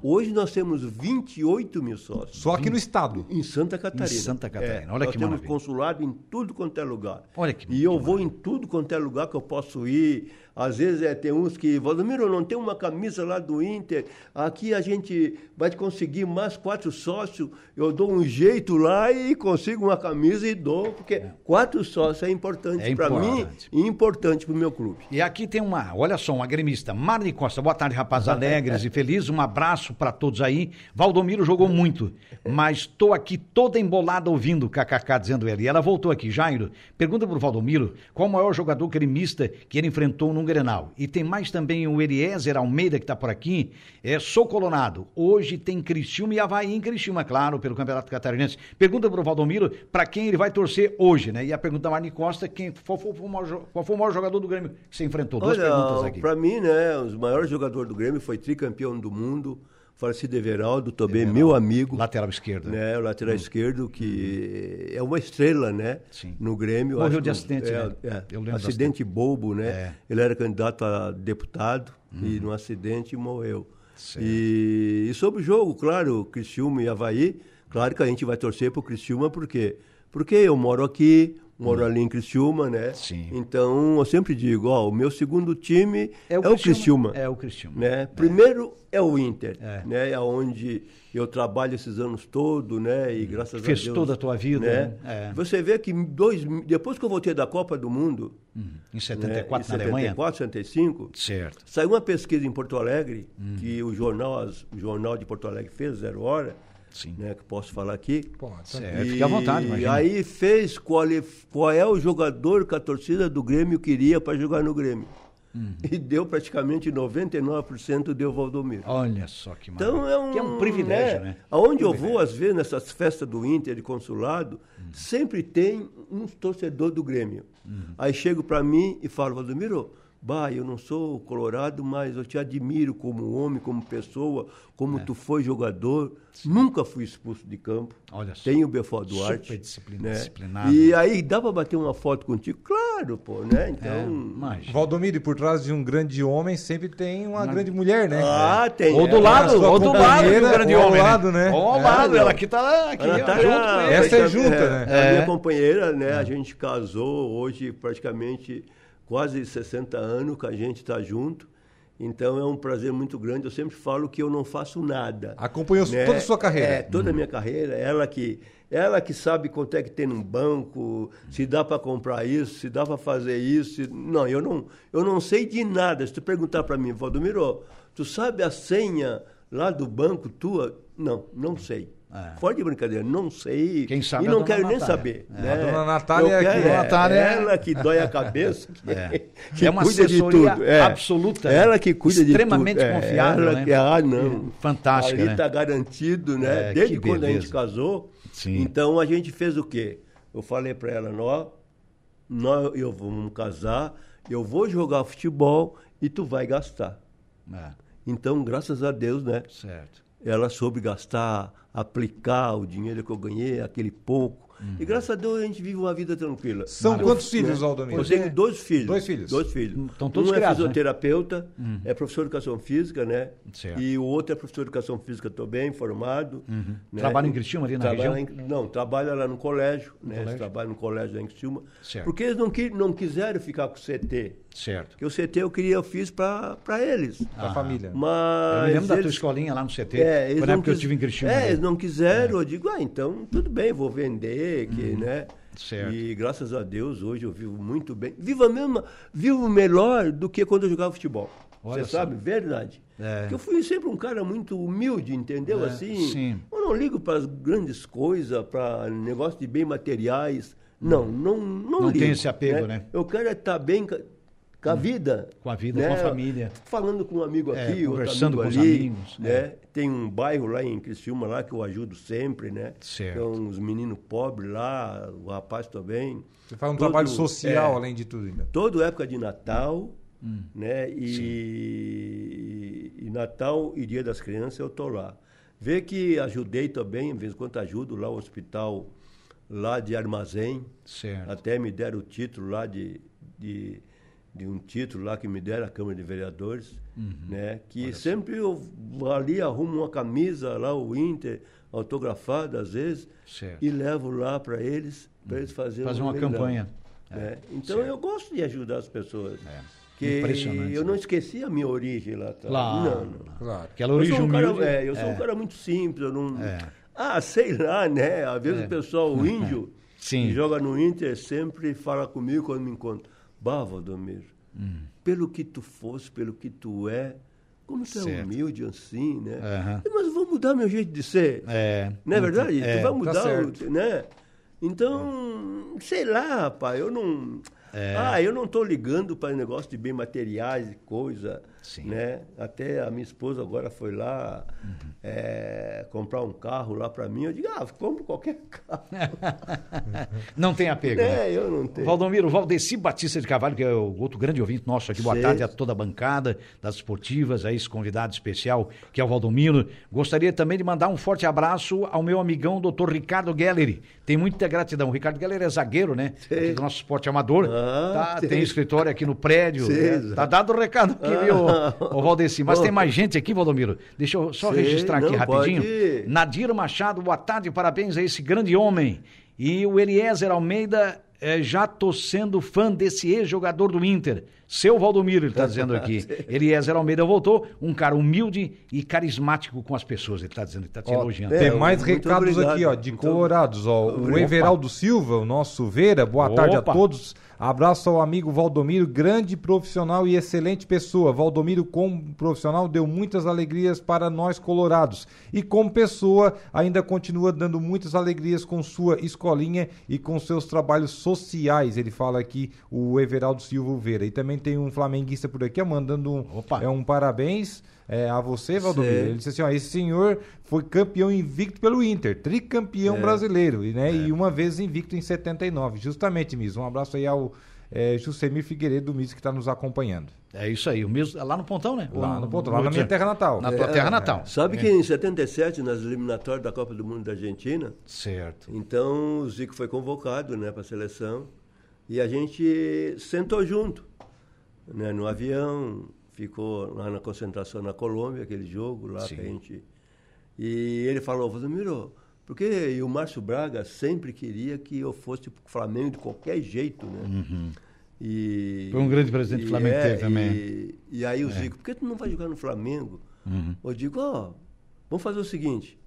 Speaker 3: Hoje nós temos 28 mil sócios.
Speaker 2: Só aqui no estado?
Speaker 3: Em Santa Catarina.
Speaker 1: Em Santa Catarina. É, Olha
Speaker 3: nós
Speaker 1: que
Speaker 3: temos
Speaker 1: maravilha.
Speaker 3: consulado em tudo quanto é lugar.
Speaker 1: Olha que
Speaker 3: E eu
Speaker 1: que
Speaker 3: vou
Speaker 1: maravilha.
Speaker 3: em tudo quanto é lugar que eu posso ir. Às vezes é, tem uns que, Valdomiro, não tem uma camisa lá do Inter. Aqui a gente vai conseguir mais quatro sócios. Eu dou um jeito lá e consigo uma camisa e dou, porque é. quatro sócios é importante
Speaker 1: é
Speaker 3: para mim e importante para o meu clube.
Speaker 1: E aqui tem uma, olha só, uma gremista, Marne Costa. Boa tarde, rapaz, alegres e felizes. Um abraço para todos aí. Valdomiro jogou muito, mas estou aqui toda embolada ouvindo o KKK dizendo ele. E ela voltou aqui, Jairo. Pergunta para o Valdomiro qual o maior jogador gremista que ele enfrentou no Grenal. E tem mais também o Eliezer Almeida, que está por aqui. É, sou colonado. Hoje tem Criciúma e Havaí em Criciúma, claro, pelo Campeonato Catarinense. Pergunta para o Valdomiro para quem ele vai torcer hoje, né? E a pergunta da Marne Costa, quem, qual, foi o maior, qual foi o maior jogador do Grêmio que você enfrentou? Duas
Speaker 3: Olha,
Speaker 1: perguntas aqui.
Speaker 3: Para mim, né, o maior jogador do Grêmio foi tricampeão do mundo, falecido Everaldo, também Everaldo, meu amigo.
Speaker 1: Lateral esquerdo.
Speaker 3: Né, o lateral hum. esquerdo, que é uma estrela, né?
Speaker 1: Sim.
Speaker 3: No Grêmio.
Speaker 1: Morreu de acidente,
Speaker 3: é,
Speaker 1: né?
Speaker 3: É, Eu lembro acidente bobo, né? É. Ele era candidato a deputado hum. e no acidente morreu. E, e, sobre o jogo, claro, Criciúma e Havaí, claro que a gente vai torcer pro Criciúma, por quê? Porque eu moro aqui, moro hum. ali em Criciúma, né?
Speaker 1: Sim.
Speaker 3: Então, eu sempre digo, ó, o meu segundo time é o, é o Criciúma.
Speaker 1: É o Criciúma.
Speaker 3: Né? É. Primeiro é o Inter, é. né? É onde eu trabalho esses anos todos, né? E graças
Speaker 1: Fez
Speaker 3: a Deus...
Speaker 1: Fez toda a tua vida,
Speaker 3: né? né? É. Você vê que dois, depois que eu voltei da Copa do Mundo...
Speaker 1: Hum. Em 74, né? na 74, Alemanha?
Speaker 3: 74, 75.
Speaker 1: Certo.
Speaker 3: Saiu uma pesquisa em Porto Alegre, hum. que o jornal, o jornal de Porto Alegre fez, Zero Hora,
Speaker 1: Sim.
Speaker 3: Né, que posso falar aqui.
Speaker 1: Pode, certo. E, Fique à vontade,
Speaker 3: imagina. E aí fez qual, é, qual é o jogador que a torcida do Grêmio queria para jogar no Grêmio. Uhum. E deu praticamente 99% deu Valdomiro.
Speaker 1: Olha só que
Speaker 3: maravilha. Então é um,
Speaker 1: que é um privilégio, né? né?
Speaker 3: Aonde eu vou, às vezes, nessas festas do Inter de consulado, uhum. sempre tem um torcedor do Grêmio. Uhum. Aí chego para mim e falo, Valdomiro, Bah, eu não sou colorado, mas eu te admiro como homem, como pessoa, como é. tu foi jogador. Sim. Nunca fui expulso de campo.
Speaker 1: Olha só.
Speaker 3: Tenho o Belfort Duarte.
Speaker 1: Super disciplina, né? disciplinado.
Speaker 3: E aí, dá para bater uma foto contigo? Claro, pô, né?
Speaker 2: Então... É, Valdomiro, por trás de um grande homem sempre tem uma grande mulher, né?
Speaker 3: Ah, é. tem.
Speaker 1: Ou do lado, ou do lado do grande
Speaker 2: ou
Speaker 1: homem.
Speaker 2: Ao lado, né?
Speaker 1: Ou ao lado, ela aqui tá aqui,
Speaker 3: ela tá junto com
Speaker 2: ele. Essa é junta, né?
Speaker 3: É, a minha companheira, né? A gente casou hoje praticamente quase 60 anos que a gente está junto. Então é um prazer muito grande. Eu sempre falo que eu não faço nada.
Speaker 2: Acompanhou né? toda a sua carreira?
Speaker 3: É, toda a minha carreira. Ela que, ela que sabe quanto é que tem num banco, se dá para comprar isso, se dá para fazer isso. Não, eu não, eu não sei de nada. Se tu perguntar para mim, Valdomiro, tu sabe a senha lá do banco tua? Não, não sei. É. Fora de brincadeira, não sei.
Speaker 1: Quem sabe
Speaker 3: e não quero Natália. nem saber. É. Né?
Speaker 2: A dona Natália
Speaker 3: é,
Speaker 2: que,
Speaker 3: é, Natália é ela que dói a cabeça, que,
Speaker 1: é. [LAUGHS] que é uma cuida de tudo. É. absoluta.
Speaker 3: Ela que cuida de
Speaker 1: tudo. Extremamente é, confiável. Ela
Speaker 3: né? que, ah, não.
Speaker 1: Fantástica.
Speaker 3: Ali está né? garantido, né? Desde quando a gente casou.
Speaker 1: Sim.
Speaker 3: Então a gente fez o quê? Eu falei para ela, nós, nós, eu vamos casar, eu vou jogar futebol e tu vai gastar. Então, graças a Deus, né?
Speaker 1: Certo.
Speaker 3: Ela soube gastar aplicar o dinheiro que eu ganhei, aquele pouco. Uhum. E graças a Deus a gente vive uma vida tranquila.
Speaker 2: São quantos filhos, né? Aldomiro?
Speaker 3: Eu tenho dois filhos.
Speaker 2: Dois filhos?
Speaker 3: Dois filhos.
Speaker 1: Estão todos
Speaker 3: um
Speaker 1: criados,
Speaker 3: é fisioterapeuta,
Speaker 1: né?
Speaker 3: é professor de educação física, né?
Speaker 1: Certo.
Speaker 3: E o outro é professor de educação física também, formado.
Speaker 1: Uhum. Né? Trabalha em Criciúma, ali na
Speaker 3: trabalha
Speaker 1: região?
Speaker 3: Em, não, trabalha lá no colégio, né? Colégio? Trabalha no colégio lá em Criciúma.
Speaker 1: Certo.
Speaker 3: Porque eles não, não quiseram ficar com o CT.
Speaker 1: Certo.
Speaker 3: Porque o CT eu queria, eu fiz para eles.
Speaker 2: Para a família.
Speaker 3: Mas
Speaker 1: eu me lembro eles, da tua escolinha lá no CT.
Speaker 3: É, eles
Speaker 1: Foi na época que eu estive em Criciúma.
Speaker 3: É, eles não quiseram. É. Eu digo, ah, então tudo bem, vou vender, que, uhum. né?
Speaker 1: Certo.
Speaker 3: E graças a Deus hoje eu vivo muito bem. Vivo a mesma, vivo melhor do que quando eu jogava futebol. Você sabe, verdade.
Speaker 1: É.
Speaker 3: Porque eu fui sempre um cara muito humilde, entendeu?
Speaker 1: É,
Speaker 3: assim,
Speaker 1: sim.
Speaker 3: eu não ligo para as grandes coisas, para negócio de bem materiais. Não, não, não,
Speaker 1: não
Speaker 3: ligo.
Speaker 1: tem esse apego,
Speaker 3: né?
Speaker 1: né?
Speaker 3: Eu quero estar bem com a vida.
Speaker 1: Com a vida,
Speaker 3: né?
Speaker 1: com a família.
Speaker 3: Falando com um amigo
Speaker 1: é,
Speaker 3: aqui,
Speaker 1: conversando
Speaker 3: outro
Speaker 1: amigo
Speaker 3: com
Speaker 1: ali,
Speaker 3: os amigos. Né?
Speaker 1: É.
Speaker 3: Tem um bairro lá em Criciúma lá que eu ajudo sempre, né?
Speaker 1: Certo.
Speaker 3: Tem uns meninos pobres lá, o rapaz também.
Speaker 2: Você faz um Todo, trabalho social, é, além de tudo. Ainda.
Speaker 3: Toda época de Natal,
Speaker 1: hum.
Speaker 3: né? E, e, Natal e Dia das Crianças eu tô lá. Vê que ajudei também, de vez em quando ajudo lá o hospital lá de Armazém.
Speaker 1: Certo.
Speaker 3: Até me deram o título lá de, de de um título lá que me deram a Câmara de Vereadores,
Speaker 1: uhum.
Speaker 3: né? Que Olha sempre eu ali arrumo uma camisa lá, o Inter, autografada às vezes,
Speaker 1: certo.
Speaker 3: e levo lá para eles, para eles fazerem
Speaker 1: Fazer uma campanha.
Speaker 3: Né? É. Então certo. eu gosto de ajudar as pessoas.
Speaker 1: É.
Speaker 3: Que eu não esqueci a minha origem lá atrás.
Speaker 1: Claro,
Speaker 3: não, não.
Speaker 1: claro. Aquela origem
Speaker 3: um
Speaker 1: humilde.
Speaker 3: Cara, é, eu sou um é. cara muito simples, eu não...
Speaker 1: É.
Speaker 3: Ah, sei lá, né? Às vezes
Speaker 1: É.
Speaker 3: o pessoal, o [LAUGHS] índio,
Speaker 1: Sim.
Speaker 3: que joga no Inter, sempre fala comigo quando me encontra. Bah, Valdomiro,
Speaker 1: Hum.
Speaker 3: pelo que tu fosse, pelo que tu é, como tu é
Speaker 1: Certo.
Speaker 3: humilde assim, né?
Speaker 1: Aham.
Speaker 3: Mas vou mudar meu jeito de ser.
Speaker 1: É.
Speaker 3: Não é verdade?
Speaker 1: É,
Speaker 3: tu vai
Speaker 2: tá
Speaker 3: mudar,
Speaker 2: certo.
Speaker 3: o, né? Então, sei lá, rapaz, eu não...
Speaker 1: É.
Speaker 3: Ah, eu não estou ligando para negócio de bem materiais e coisa,
Speaker 1: Sim.
Speaker 3: né? Até a minha esposa agora foi lá
Speaker 1: Uhum.
Speaker 3: é, comprar um carro lá para mim. Eu digo, ah, compro qualquer [LAUGHS] carro. [LAUGHS]
Speaker 1: Não tem apego. né?
Speaker 3: é, eu não tenho.
Speaker 1: Valdomiro, Valdeci Batista de Carvalho, que é o outro grande ouvinte nosso aqui. Boa
Speaker 3: Sei.
Speaker 1: tarde a toda a bancada das esportivas, a esse convidado especial, que é o Valdomiro. Gostaria também de mandar um forte abraço ao meu amigão, doutor Ricardo Gelleri. Tem muita gratidão. O Ricardo Gelleri é zagueiro, né? Do nosso esporte amador. Ah, tá, tem. escritório aqui no prédio. É, tá dado o recado aqui, ah. viu, o Valdeci. Mas tem mais gente aqui, Valdomiro. Deixa eu só registrar aqui rapidinho. Pode. Nadir Machado, boa tarde, parabéns a esse grande homem. E o Eliezer Almeida é, já tô sendo fã desse ex-jogador do Inter. Seu Valdomiro, ele está [LAUGHS] dizendo aqui. Eliezer Almeida voltou, um cara humilde e carismático com as pessoas, ele está dizendo, ele está te ó, elogiando.
Speaker 2: Tem mais recados obrigado. aqui, ó, de colorados, ó. O Everaldo Silva, o nosso Veira, boa Opa. tarde a todos. Abraço ao amigo Valdomiro, grande profissional e excelente pessoa. Valdomiro, como profissional, deu muitas alegrias para nós colorados. E como pessoa, ainda continua dando muitas alegrias com sua escolinha e com seus trabalhos sociais. Ele fala aqui, o Everaldo Silva Veira. E também tem um flamenguista por aqui, mandando um, é, um parabéns é, a você, Valdomiro. Ele disse assim: ó, esse senhor foi campeão invicto pelo Inter, tricampeão é. brasileiro, né? É. E uma vez invicto em 79. Justamente, Miss. Um abraço aí ao é, Jusemir Figueiredo do que está nos acompanhando.
Speaker 1: É isso aí, o Miss, lá no Pontão, né?
Speaker 2: Lá no Pontão, lá na minha terra natal.
Speaker 1: Na tua terra natal.
Speaker 3: Sabe que em 77, nas eliminatórias da Copa do Mundo da Argentina.
Speaker 1: Certo.
Speaker 3: Então o Zico foi convocado né, para a seleção e a gente sentou junto né, no avião, ficou lá na concentração na Colômbia, aquele jogo lá Sim. que a gente. E ele falou, Valdomiro, porque o Márcio Braga sempre queria que eu fosse pro Flamengo de qualquer jeito, né?
Speaker 1: Uhum. E, Foi um grande presidente do Flamengo é, teve também.
Speaker 3: E, e aí o é. Zico, por que tu não vai jogar no Flamengo? Uhum. Eu digo, ó, oh, vamos fazer o seguinte,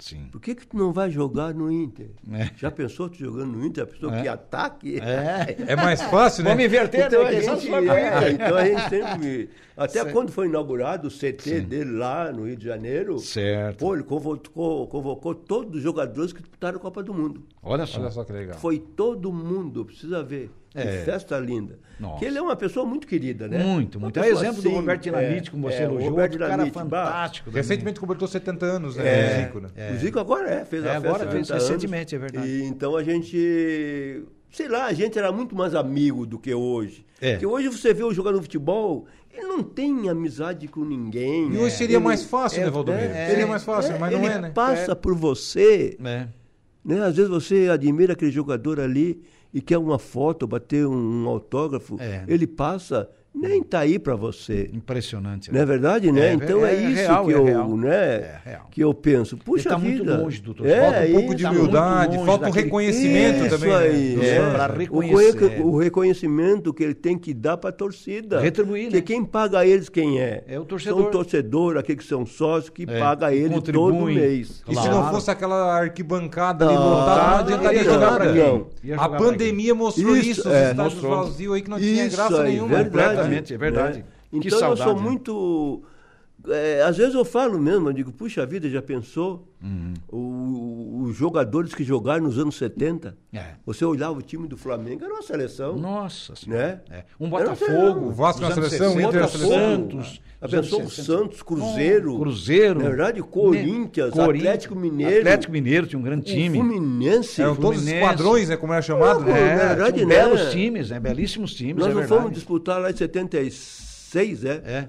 Speaker 1: Sim.
Speaker 3: Por que, que tu não vai jogar no Inter? É. Já pensou tu jogando no Inter? A pessoa é. que ataque?
Speaker 2: É. é mais fácil, né?
Speaker 1: Vamos inverter,
Speaker 3: então, né? a gente, é, [LAUGHS] então a gente sempre. Até certo. quando foi inaugurado o CT Sim. dele lá no Rio de Janeiro.
Speaker 1: Certo.
Speaker 3: Pô, ele convocou, convocou todos os jogadores que disputaram a Copa do Mundo.
Speaker 1: Olha só.
Speaker 2: Olha só que legal.
Speaker 3: Foi todo mundo, precisa ver. É. Que festa linda. Nossa. Que ele é uma pessoa muito querida, né?
Speaker 1: Muito, muito. É exemplo assim, do Roberto Dinamite, é, como você é, elogiou. Roberto
Speaker 2: Dinamite, cara fantástico. Recentemente completou 70 anos, né?
Speaker 3: É, o Zico, né? É. O Zico agora é, fez é, a festa agora fez
Speaker 1: recentemente, é verdade.
Speaker 3: E, então a gente, sei lá, a gente era muito mais amigo do que hoje. É. Porque hoje você vê o jogador de futebol, ele não tem amizade com ninguém.
Speaker 2: E hoje seria ele, mais fácil, né, Valdomiro? Seria mais fácil, mas não é, né?
Speaker 3: passa por você. Né? Às vezes você admira aquele jogador ali e quer uma foto, bater um, um autógrafo, é. ele passa nem tá aí para você.
Speaker 1: Impressionante.
Speaker 3: Né? Não é verdade, né? É, então é, é isso real, que, é eu, né, que eu penso. Puxa
Speaker 1: tá
Speaker 3: vida.
Speaker 1: muito longe do
Speaker 2: é, Falta um pouco de tá humildade, falta um reconhecimento
Speaker 3: isso
Speaker 2: também.
Speaker 3: Aí, né? é, para reconhecer. O, reconhecimento que ele tem que dar para a torcida.
Speaker 1: Retribuir,
Speaker 3: Porque
Speaker 1: né?
Speaker 3: quem paga eles quem é?
Speaker 1: É o torcedor.
Speaker 3: São torcedor, aqueles que são sócios, que paga eles todo mês.
Speaker 2: E se não fosse aquela arquibancada ali lotada, não adiantaria jogar para quem? A pandemia mostrou isso, os estádios vazios aí que não tinha graça nenhuma.
Speaker 1: Completamente, é verdade. Né?
Speaker 3: Então eu sou né? muito. É, às vezes eu falo mesmo, eu digo, puxa vida, já pensou? Uhum. O, os jogadores que jogaram nos anos 70, é. você olhava o time do Flamengo, era uma seleção.
Speaker 1: Nossa
Speaker 3: né?
Speaker 1: É. Um Botafogo,
Speaker 2: o Vasco na seleção,
Speaker 1: o Inter Santos.
Speaker 3: A pessoa o Santos, Cruzeiro.
Speaker 1: Cruzeiro.
Speaker 3: Na verdade, Corinthians, Corinthians, Atlético Mineiro.
Speaker 1: Atlético Mineiro tinha um grande time.
Speaker 3: O Fluminense.
Speaker 2: Eram todos
Speaker 1: os
Speaker 2: esquadrões, né? Como era chamado, né?
Speaker 1: É, na verdade, né? Belos times, né? Belíssimos times.
Speaker 3: Nós
Speaker 1: é
Speaker 3: não fomos disputar lá em 76, é?
Speaker 1: É.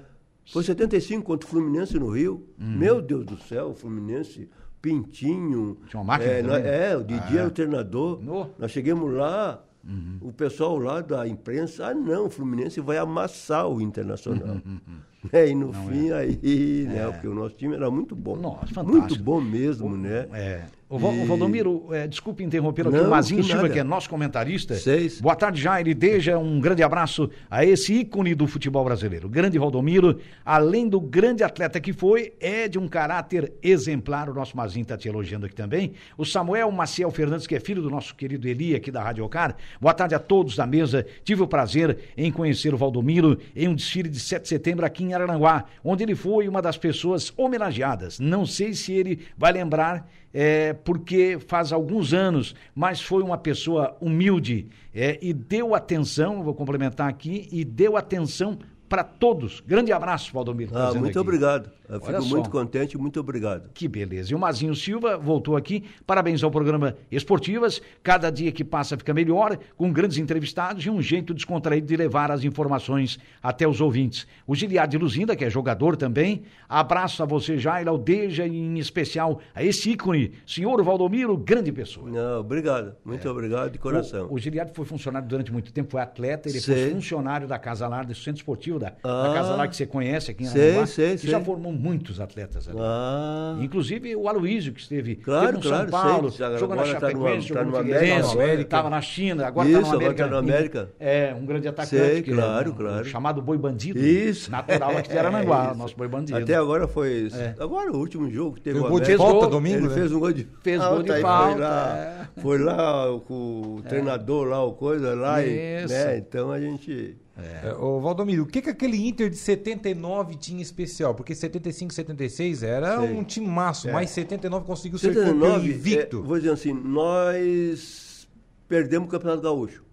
Speaker 3: Foi 75 contra o Fluminense no Rio. Hum. Meu Deus do céu, o Fluminense, Pintinho.
Speaker 1: Tinha uma máquina.
Speaker 3: É,
Speaker 1: nós,
Speaker 3: é o Didi ah. era o treinador. No. Nós chegamos lá, uhum. o pessoal lá da imprensa, ah não, o Fluminense vai amassar o Internacional. Uhum. uhum, uhum. É, e no não fim é. aí, né? É. Porque o nosso time era muito bom.
Speaker 1: Nossa, fantástico.
Speaker 3: Muito bom mesmo, né?
Speaker 1: É. O, e... Valdomiro, é, desculpe interromper aqui, o Mazinho Silva, que é nosso comentarista.
Speaker 3: Seis.
Speaker 1: Boa tarde, Jair. Deja um grande abraço a esse ícone do futebol brasileiro. grande Valdomiro, além do grande atleta que foi, é de um caráter exemplar. O nosso Mazinho está te elogiando aqui também. O Samuel Maciel Fernandes, que é filho do nosso querido Eli, aqui da Rádio Ocar. Boa tarde a todos da mesa. Tive o prazer em conhecer o Valdomiro em um desfile de 7 de setembro aqui em Araranguá, onde ele foi uma das pessoas homenageadas. Não sei se ele vai lembrar é, porque faz alguns anos, mas foi uma pessoa humilde é, e deu atenção, vou complementar aqui, e deu atenção para todos. Grande abraço, Valdomiro.
Speaker 3: Ah, muito aqui. obrigado. Eu fico Olha muito só. contente, muito obrigado.
Speaker 1: Que beleza. E o Mazinho Silva voltou aqui. Parabéns ao programa Esportivas. Cada dia que passa fica melhor, com grandes entrevistados e um jeito descontraído de levar as informações até os ouvintes. O Giliade Luzinda, que é jogador também. Abraço a você, Jair Aldeja, e em especial a esse ícone, senhor Valdomiro, grande pessoa.
Speaker 3: Não, obrigado. Muito é. obrigado de coração.
Speaker 1: O, o foi funcionário durante muito tempo, foi atleta, ele sei. foi funcionário da Casa Lar, do Centro Esportivo da, ah, da Casa Lar, que você conhece aqui em. Sei, sei, e sei. já formou muitos atletas ali. Ah. Inclusive o Aloísio, que esteve,
Speaker 3: claro,
Speaker 1: esteve
Speaker 3: no claro,
Speaker 1: São Paulo, sei. jogou na Chapecoense, tá jogou no Figueirense, estava na China, agora está no América. Tá no
Speaker 3: América.
Speaker 1: É, um grande atacante.
Speaker 3: Sei, claro, é, um, claro.
Speaker 1: chamado Boi Bandido.
Speaker 3: Isso.
Speaker 1: Natural aqui de Aranaguá, [LAUGHS] é, nosso Boi Bandido.
Speaker 3: Até agora foi... É. Agora o último jogo que teve
Speaker 2: o gol de falta domingo,
Speaker 3: Ele né? fez um gol de...
Speaker 1: Fez gol de
Speaker 3: falta. Foi lá com o treinador lá, o coisa lá. E, né, então a gente...
Speaker 2: É. é. Ô, Valdomiro, o que, que aquele Inter de 79 tinha especial? Porque 75, 76 era Sei. um time é. mas 79 conseguiu 79, ser invicto.
Speaker 3: É, vou dizer assim, nós perdemos o Campeonato Gaúcho.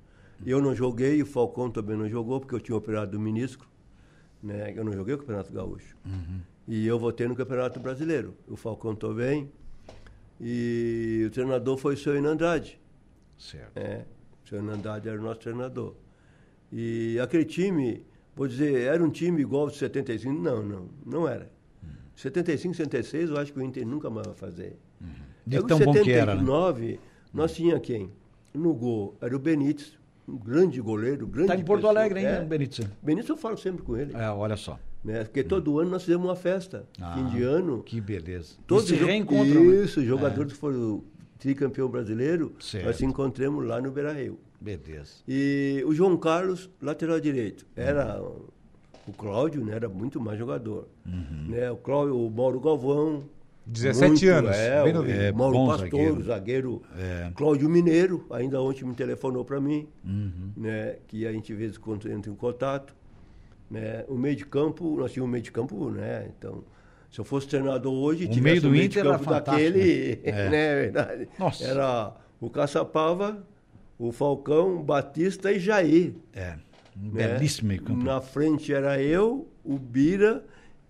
Speaker 3: Eu não joguei, o Falcão também não jogou, porque eu tinha operado do ministro. Né? Eu não joguei o Campeonato Gaúcho. Uhum. E eu votei no Campeonato Brasileiro. O Falcão também. E o treinador foi o seu Andrade.
Speaker 1: Certo.
Speaker 3: É, o seu Andrade era o nosso treinador. E aquele time, vou dizer, era um time igual ao de 75? Não, não, não era. Uhum. 75, 76, eu acho que o Inter nunca mais vai fazer.
Speaker 1: Uhum. De tão 79, bom que era,
Speaker 3: né? nós tinha quem? No gol era o Benítez, um grande goleiro, grande
Speaker 1: Está em Porto pessoa. Alegre, hein, é. Benítez?
Speaker 3: Benítez eu falo sempre com ele.
Speaker 1: É, olha só.
Speaker 3: Né? Porque todo hum. ano nós fizemos uma festa, ah, fim de ano.
Speaker 1: Que beleza.
Speaker 3: Todos se reencontram. Né? Isso, jogadores é. que foram tricampeão brasileiro, certo. nós se encontramos lá no Beira-Rio.
Speaker 1: Beleza.
Speaker 3: E o João Carlos, lateral direito, era uhum. o Cláudio, né, era muito mais jogador. Uhum. Né, o Cláudio, o Mauro Galvão,
Speaker 2: 17 muito, anos,
Speaker 3: é, bem novinho. É, Mauro Pastor, zagueiro, zagueiro é. Cláudio Mineiro, ainda ontem me telefonou para mim, uhum. né, que a gente vê quando entra em contato. Né, o meio de campo, nós tínhamos um meio de campo, né, então... Se eu fosse treinador hoje,
Speaker 1: o meio do
Speaker 3: meio
Speaker 1: Inter de campo daquele, [LAUGHS]
Speaker 3: né? É. né, verdade. Nossa. Era o Caçapava, o Falcão, Batista e Jair.
Speaker 1: É, um né? belíssimo meio campo.
Speaker 3: Na frente era eu, o Bira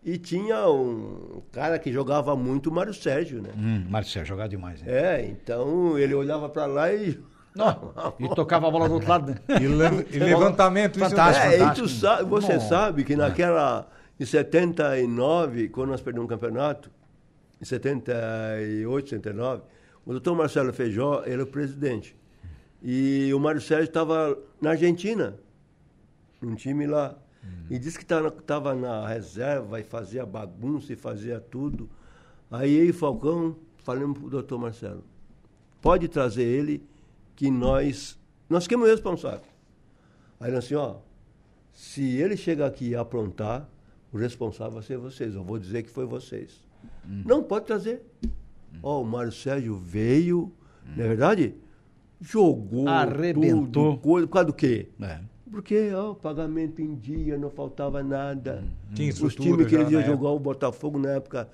Speaker 3: e tinha um cara que jogava muito, o Mário Sérgio, né?
Speaker 1: Hum, Mário Sérgio jogava demais. Né?
Speaker 3: É, então ele olhava para lá e...
Speaker 1: Não, [LAUGHS] e tocava a bola do outro lado. Né?
Speaker 2: E, le e levantamento,
Speaker 3: fantástico, é, fantástico. E sabe, você Não. sabe que naquela... Em 79, quando nós perdemos o campeonato, em 78, 79, o doutor Marcelo Feijó era o presidente. E o Mário Sérgio estava na Argentina, num time lá. Uhum. E disse que estava na reserva e fazia bagunça e fazia tudo. Aí eu e Falcão falamos para o doutor Marcelo, pode trazer ele que nós, nós ficamos responsáveis. Aí ele assim, ó, se ele chegar aqui e aprontar, o responsável vai ser vocês. Eu vou dizer que foi vocês. Uhum. Não, pode trazer. Ó, o Mário Sérgio veio, uhum. não é verdade? Jogou,
Speaker 1: arrebentou.
Speaker 3: Tudo, coisa, por causa do quê? É. Porque ó, pagamento em dia, não faltava nada.
Speaker 2: Tinha
Speaker 3: Os times que eles iam jogar o Botafogo na época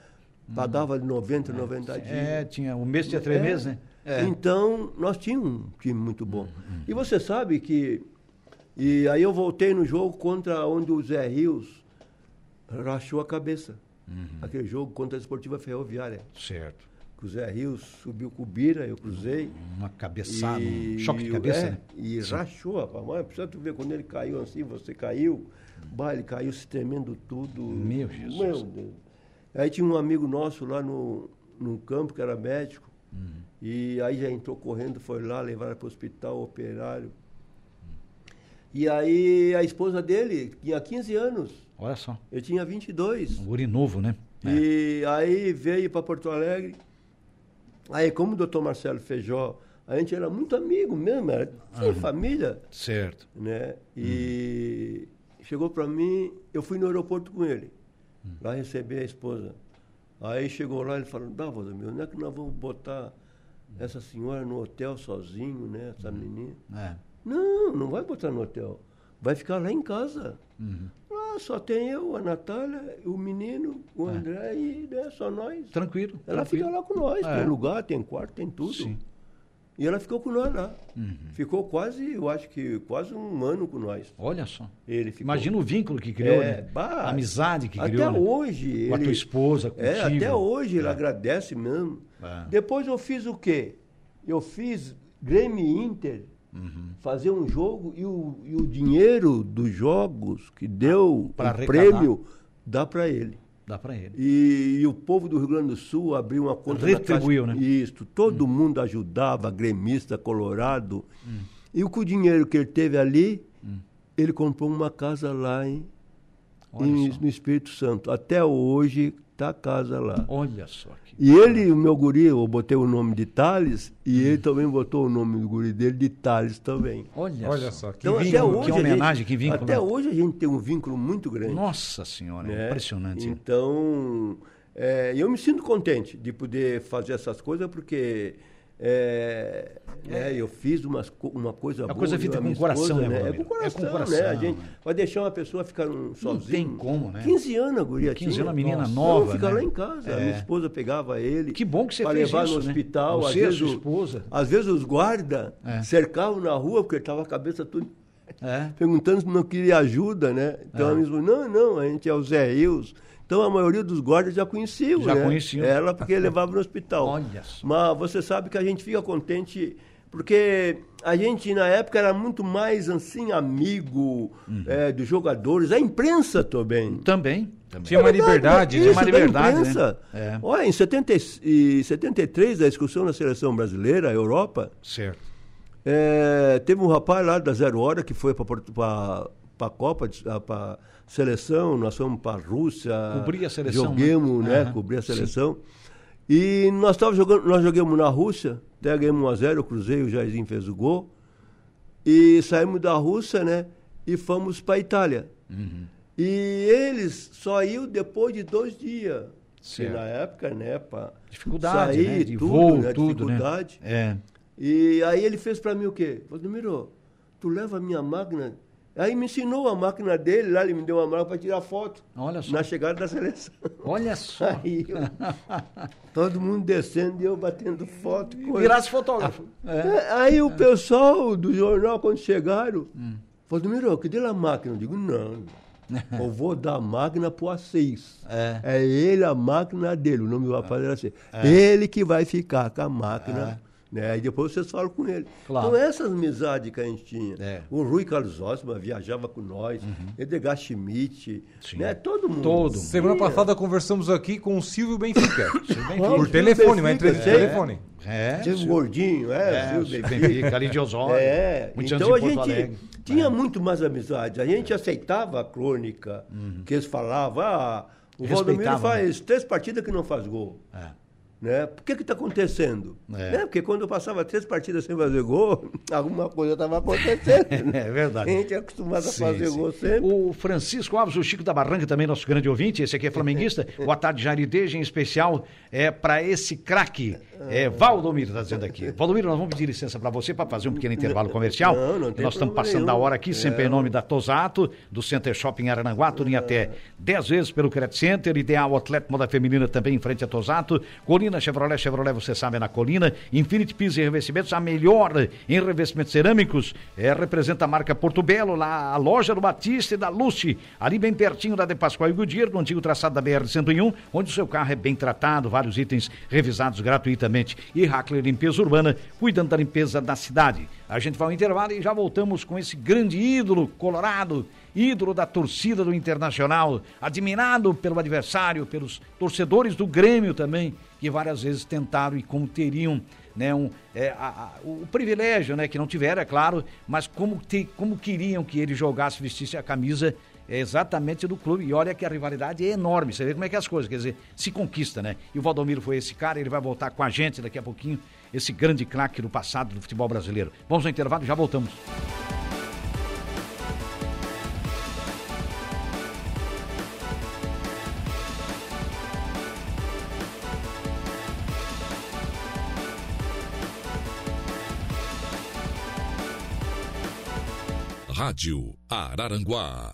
Speaker 3: pagava de 90, é. 90 dias.
Speaker 1: É, tinha, o mês tinha três é. meses, né?
Speaker 3: É. Então, nós tínhamos um time muito bom. E você sabe que. E aí eu voltei no jogo contra onde o Zé Rios rachou a cabeça. Uhum. Aquele jogo contra a Esportiva Ferroviária.
Speaker 1: Certo
Speaker 3: o Zé Rios subiu com o Bira, eu cruzei.
Speaker 1: Uma cabeçada, e, um choque de cabeça, é, né?
Speaker 3: E Sim. rachou, rapaz. Mas precisa tu ver quando ele caiu assim, você caiu, bah, ele caiu se tremendo tudo.
Speaker 1: Meu Jesus. Meu Deus.
Speaker 3: Aí tinha um amigo nosso lá no, no campo, que era médico, uhum. e aí já entrou correndo, foi lá, levaram para o hospital, operário. E aí a esposa dele tinha 15 anos.
Speaker 1: Olha só.
Speaker 3: Eu tinha 22.
Speaker 1: Um guri novo, né?
Speaker 3: E é. aí veio para Porto Alegre Aí, como o doutor Marcelo Feijó, a gente era muito amigo mesmo, era tinha uhum. família.
Speaker 1: Certo.
Speaker 3: Né? E uhum. chegou para mim, eu fui no aeroporto com ele, uhum. lá receber a esposa. Aí chegou lá, ele falou, dá, meu, não é que nós vamos botar essa senhora no hotel sozinho, né? Essa uhum. menina. É. Não, não vai botar no hotel. Vai ficar lá em casa. Uhum só tem eu, a Natália, o menino, o é. André é. e né, só nós.
Speaker 1: Tranquilo.
Speaker 3: Ela
Speaker 1: tranquilo.
Speaker 3: fica lá com nós. É. Tem lugar, tem quarto, tem tudo. Sim. E ela ficou com nós lá. Uhum. Ficou quase, eu acho que quase um ano com nós.
Speaker 1: Olha só.
Speaker 3: Ele ficou...
Speaker 1: Imagina o vínculo que criou, é, né? Bah, a amizade que
Speaker 3: até
Speaker 1: criou.
Speaker 3: Até né? hoje.
Speaker 1: Ele... Com a tua esposa, contigo.
Speaker 3: É, até hoje é. ele agradece mesmo. É. Depois eu fiz o quê? Eu fiz Grêmio Inter, uhum. fazer um jogo e o, e o dinheiro dos jogos que deu o prêmio dá para ele.
Speaker 1: Dá para ele.
Speaker 3: E, e, o povo do Rio Grande do Sul abriu uma conta
Speaker 1: Retribuiu, né?
Speaker 3: Isso. Todo hum. mundo ajudava, gremista, colorado. Hum. E com o dinheiro que ele teve ali, hum. ele comprou uma casa lá em, em no Espírito Santo. Até hoje tá a casa lá.
Speaker 1: Olha só.
Speaker 3: E ele, o meu guri, eu botei o nome de Thales, e ele também botou o nome do guri dele de Thales também.
Speaker 1: Olha, Olha só,
Speaker 3: que, então, vínculo, até hoje
Speaker 1: que homenagem, gente, que vínculo.
Speaker 3: Até hoje a gente tem um vínculo muito grande.
Speaker 1: Nossa Senhora, né? impressionante.
Speaker 3: Então, é, eu me sinto contente de poder fazer essas coisas, porque é, é, eu fiz uma, uma coisa
Speaker 1: uma
Speaker 3: boa.
Speaker 1: coisa feita com o coração,
Speaker 3: né?
Speaker 1: É
Speaker 3: com o coração, é com coração, né? A gente vai deixar uma pessoa ficar um, sozinha. Não
Speaker 1: tem como, né?
Speaker 3: 15 anos a guria
Speaker 1: 15 anos, a menina Nossa. nova.
Speaker 3: Fica
Speaker 1: né?
Speaker 3: lá em casa. É. Minha esposa pegava ele.
Speaker 1: Que bom que você
Speaker 3: fez levar no né? hospital.
Speaker 1: Né?
Speaker 3: Às, vezes,
Speaker 1: esposa.
Speaker 3: às vezes os guardas é. cercavam na rua porque ele estava a cabeça tudo. É. Perguntando se não queria ajuda, né? Então é. ela me falou: não, não, a gente é o Zé Rios então a maioria dos guardas já conheciam,
Speaker 1: já
Speaker 3: né?
Speaker 1: conheciam.
Speaker 3: Ela porque [LAUGHS] levava no hospital.
Speaker 1: Olha só.
Speaker 3: Mas você sabe que a gente fica contente porque a gente na época era muito mais assim amigo uhum. é, dos jogadores, a imprensa também.
Speaker 1: Também. também.
Speaker 2: Tinha uma liberdade,
Speaker 3: tinha
Speaker 2: uma
Speaker 3: liberdade, imprensa. Né? É. Olha, em 70 e 73 a excursão da seleção brasileira, Europa.
Speaker 1: Certo.
Speaker 3: É, teve um rapaz lá da Zero Hora que foi para a Copa, para seleção, nós fomos para a Rússia.
Speaker 1: Cobrir a seleção.
Speaker 3: Joguemos, né? né? Cobrir a seleção. Sim. E nós tava jogando, nós jogamos na Rússia, até ganhamos 1 a 0 o Jairzinho fez o gol. E saímos da Rússia, né? E fomos para a Itália. Uhum. E eles só iam depois de dois dias. Certo. na época, né, para
Speaker 1: dificuldade,
Speaker 3: sair,
Speaker 1: né? De
Speaker 3: tudo,
Speaker 1: voo,
Speaker 3: né?
Speaker 1: tudo,
Speaker 3: dificuldade.
Speaker 1: Né? É.
Speaker 3: E aí ele fez para mim o quê? Falei, Miro, tu leva a minha máquina Aí me ensinou a máquina dele, lá ele me deu uma máquina para tirar foto.
Speaker 1: Olha só.
Speaker 3: Na chegada da seleção.
Speaker 1: Olha só. [LAUGHS]
Speaker 3: Aí eu, [LAUGHS] todo mundo descendo e eu batendo foto.
Speaker 1: Virasse fotógrafo. [LAUGHS]
Speaker 3: É. é. Aí o pessoal do jornal, quando chegaram, hum. falou, Miró, que deu a máquina? Eu digo, não. Eu vou dar a máquina pro A6. É. é ele a máquina dele. O nome do rapaz era assim. É. Ele que vai ficar com a máquina é. Né? E depois vocês falam com ele. Claro. Então, essas amizades que a gente tinha. É. O Rui Carlos Osma viajava com nós, uhum. Edgar Schmidt, né? todo mundo.
Speaker 2: Todo. Semana passada conversamos aqui com o Silvio Benfica. [COUGHS] Por telefone, uma entrevista por telefone.
Speaker 3: É. Silvio Gordinho, é,
Speaker 1: é Silvio Benfica. ali de Osório.
Speaker 3: É, então a gente Alegre. tinha é. muito mais amizade. A gente aceitava a crônica uhum. que eles falavam. Ah, o Valdomiro né? faz três partidas que não faz gol. É. Né? Por que está acontecendo? É. Né? Porque quando eu passava três partidas sem fazer gol, [LAUGHS] alguma coisa estava acontecendo. [LAUGHS]
Speaker 1: Né? É verdade.
Speaker 3: A gente é acostumado sim, a fazer sim. gol sempre.
Speaker 1: O Francisco Alves, o Chico da Barranca, também nosso grande ouvinte, esse aqui é flamenguista. [LAUGHS] Boa tarde, Jarideja, em especial é, para esse craque. É, Valdomiro está dizendo aqui. Valdomiro, nós vamos pedir licença para você para fazer um pequeno intervalo comercial.
Speaker 3: Não, não
Speaker 1: Nós estamos passando nenhum. da hora aqui, sempre é. em nome da Tosato, do Center Shopping Arananguá, tudo em até 10 vezes pelo Credit Center, Ideal Atleta Moda Feminina também em frente a Tosato, Colina Chevrolet, Chevrolet, você sabe, é na Colina, Infinity Pisos e Revestimentos, a melhor em revestimentos cerâmicos, é, representa a marca Porto Belo, lá a loja do Batista e da Luce, ali bem pertinho da De Pascoal e Goodyear, no antigo traçado da BR-101, onde o seu carro é bem tratado, vários itens revisados gratuitamente. E Hackler Limpeza Urbana, cuidando da limpeza da cidade. A gente vai ao intervalo e já voltamos com esse grande ídolo colorado, ídolo da torcida do Internacional, admirado pelo adversário, pelos torcedores do Grêmio também, que várias vezes tentaram e como teriam né, um, é, a, a, o privilégio, né, que não tiveram, é claro, mas como, te, como queriam que ele jogasse, vestisse a camisa é exatamente do clube. E olha que a rivalidade é enorme. Você vê como é que é as coisas, quer dizer, se conquista, né? E o Valdomiro foi esse cara, ele vai voltar com a gente daqui a pouquinho, esse grande craque do passado do futebol brasileiro. Vamos ao intervalo já voltamos.
Speaker 4: Rádio Araranguá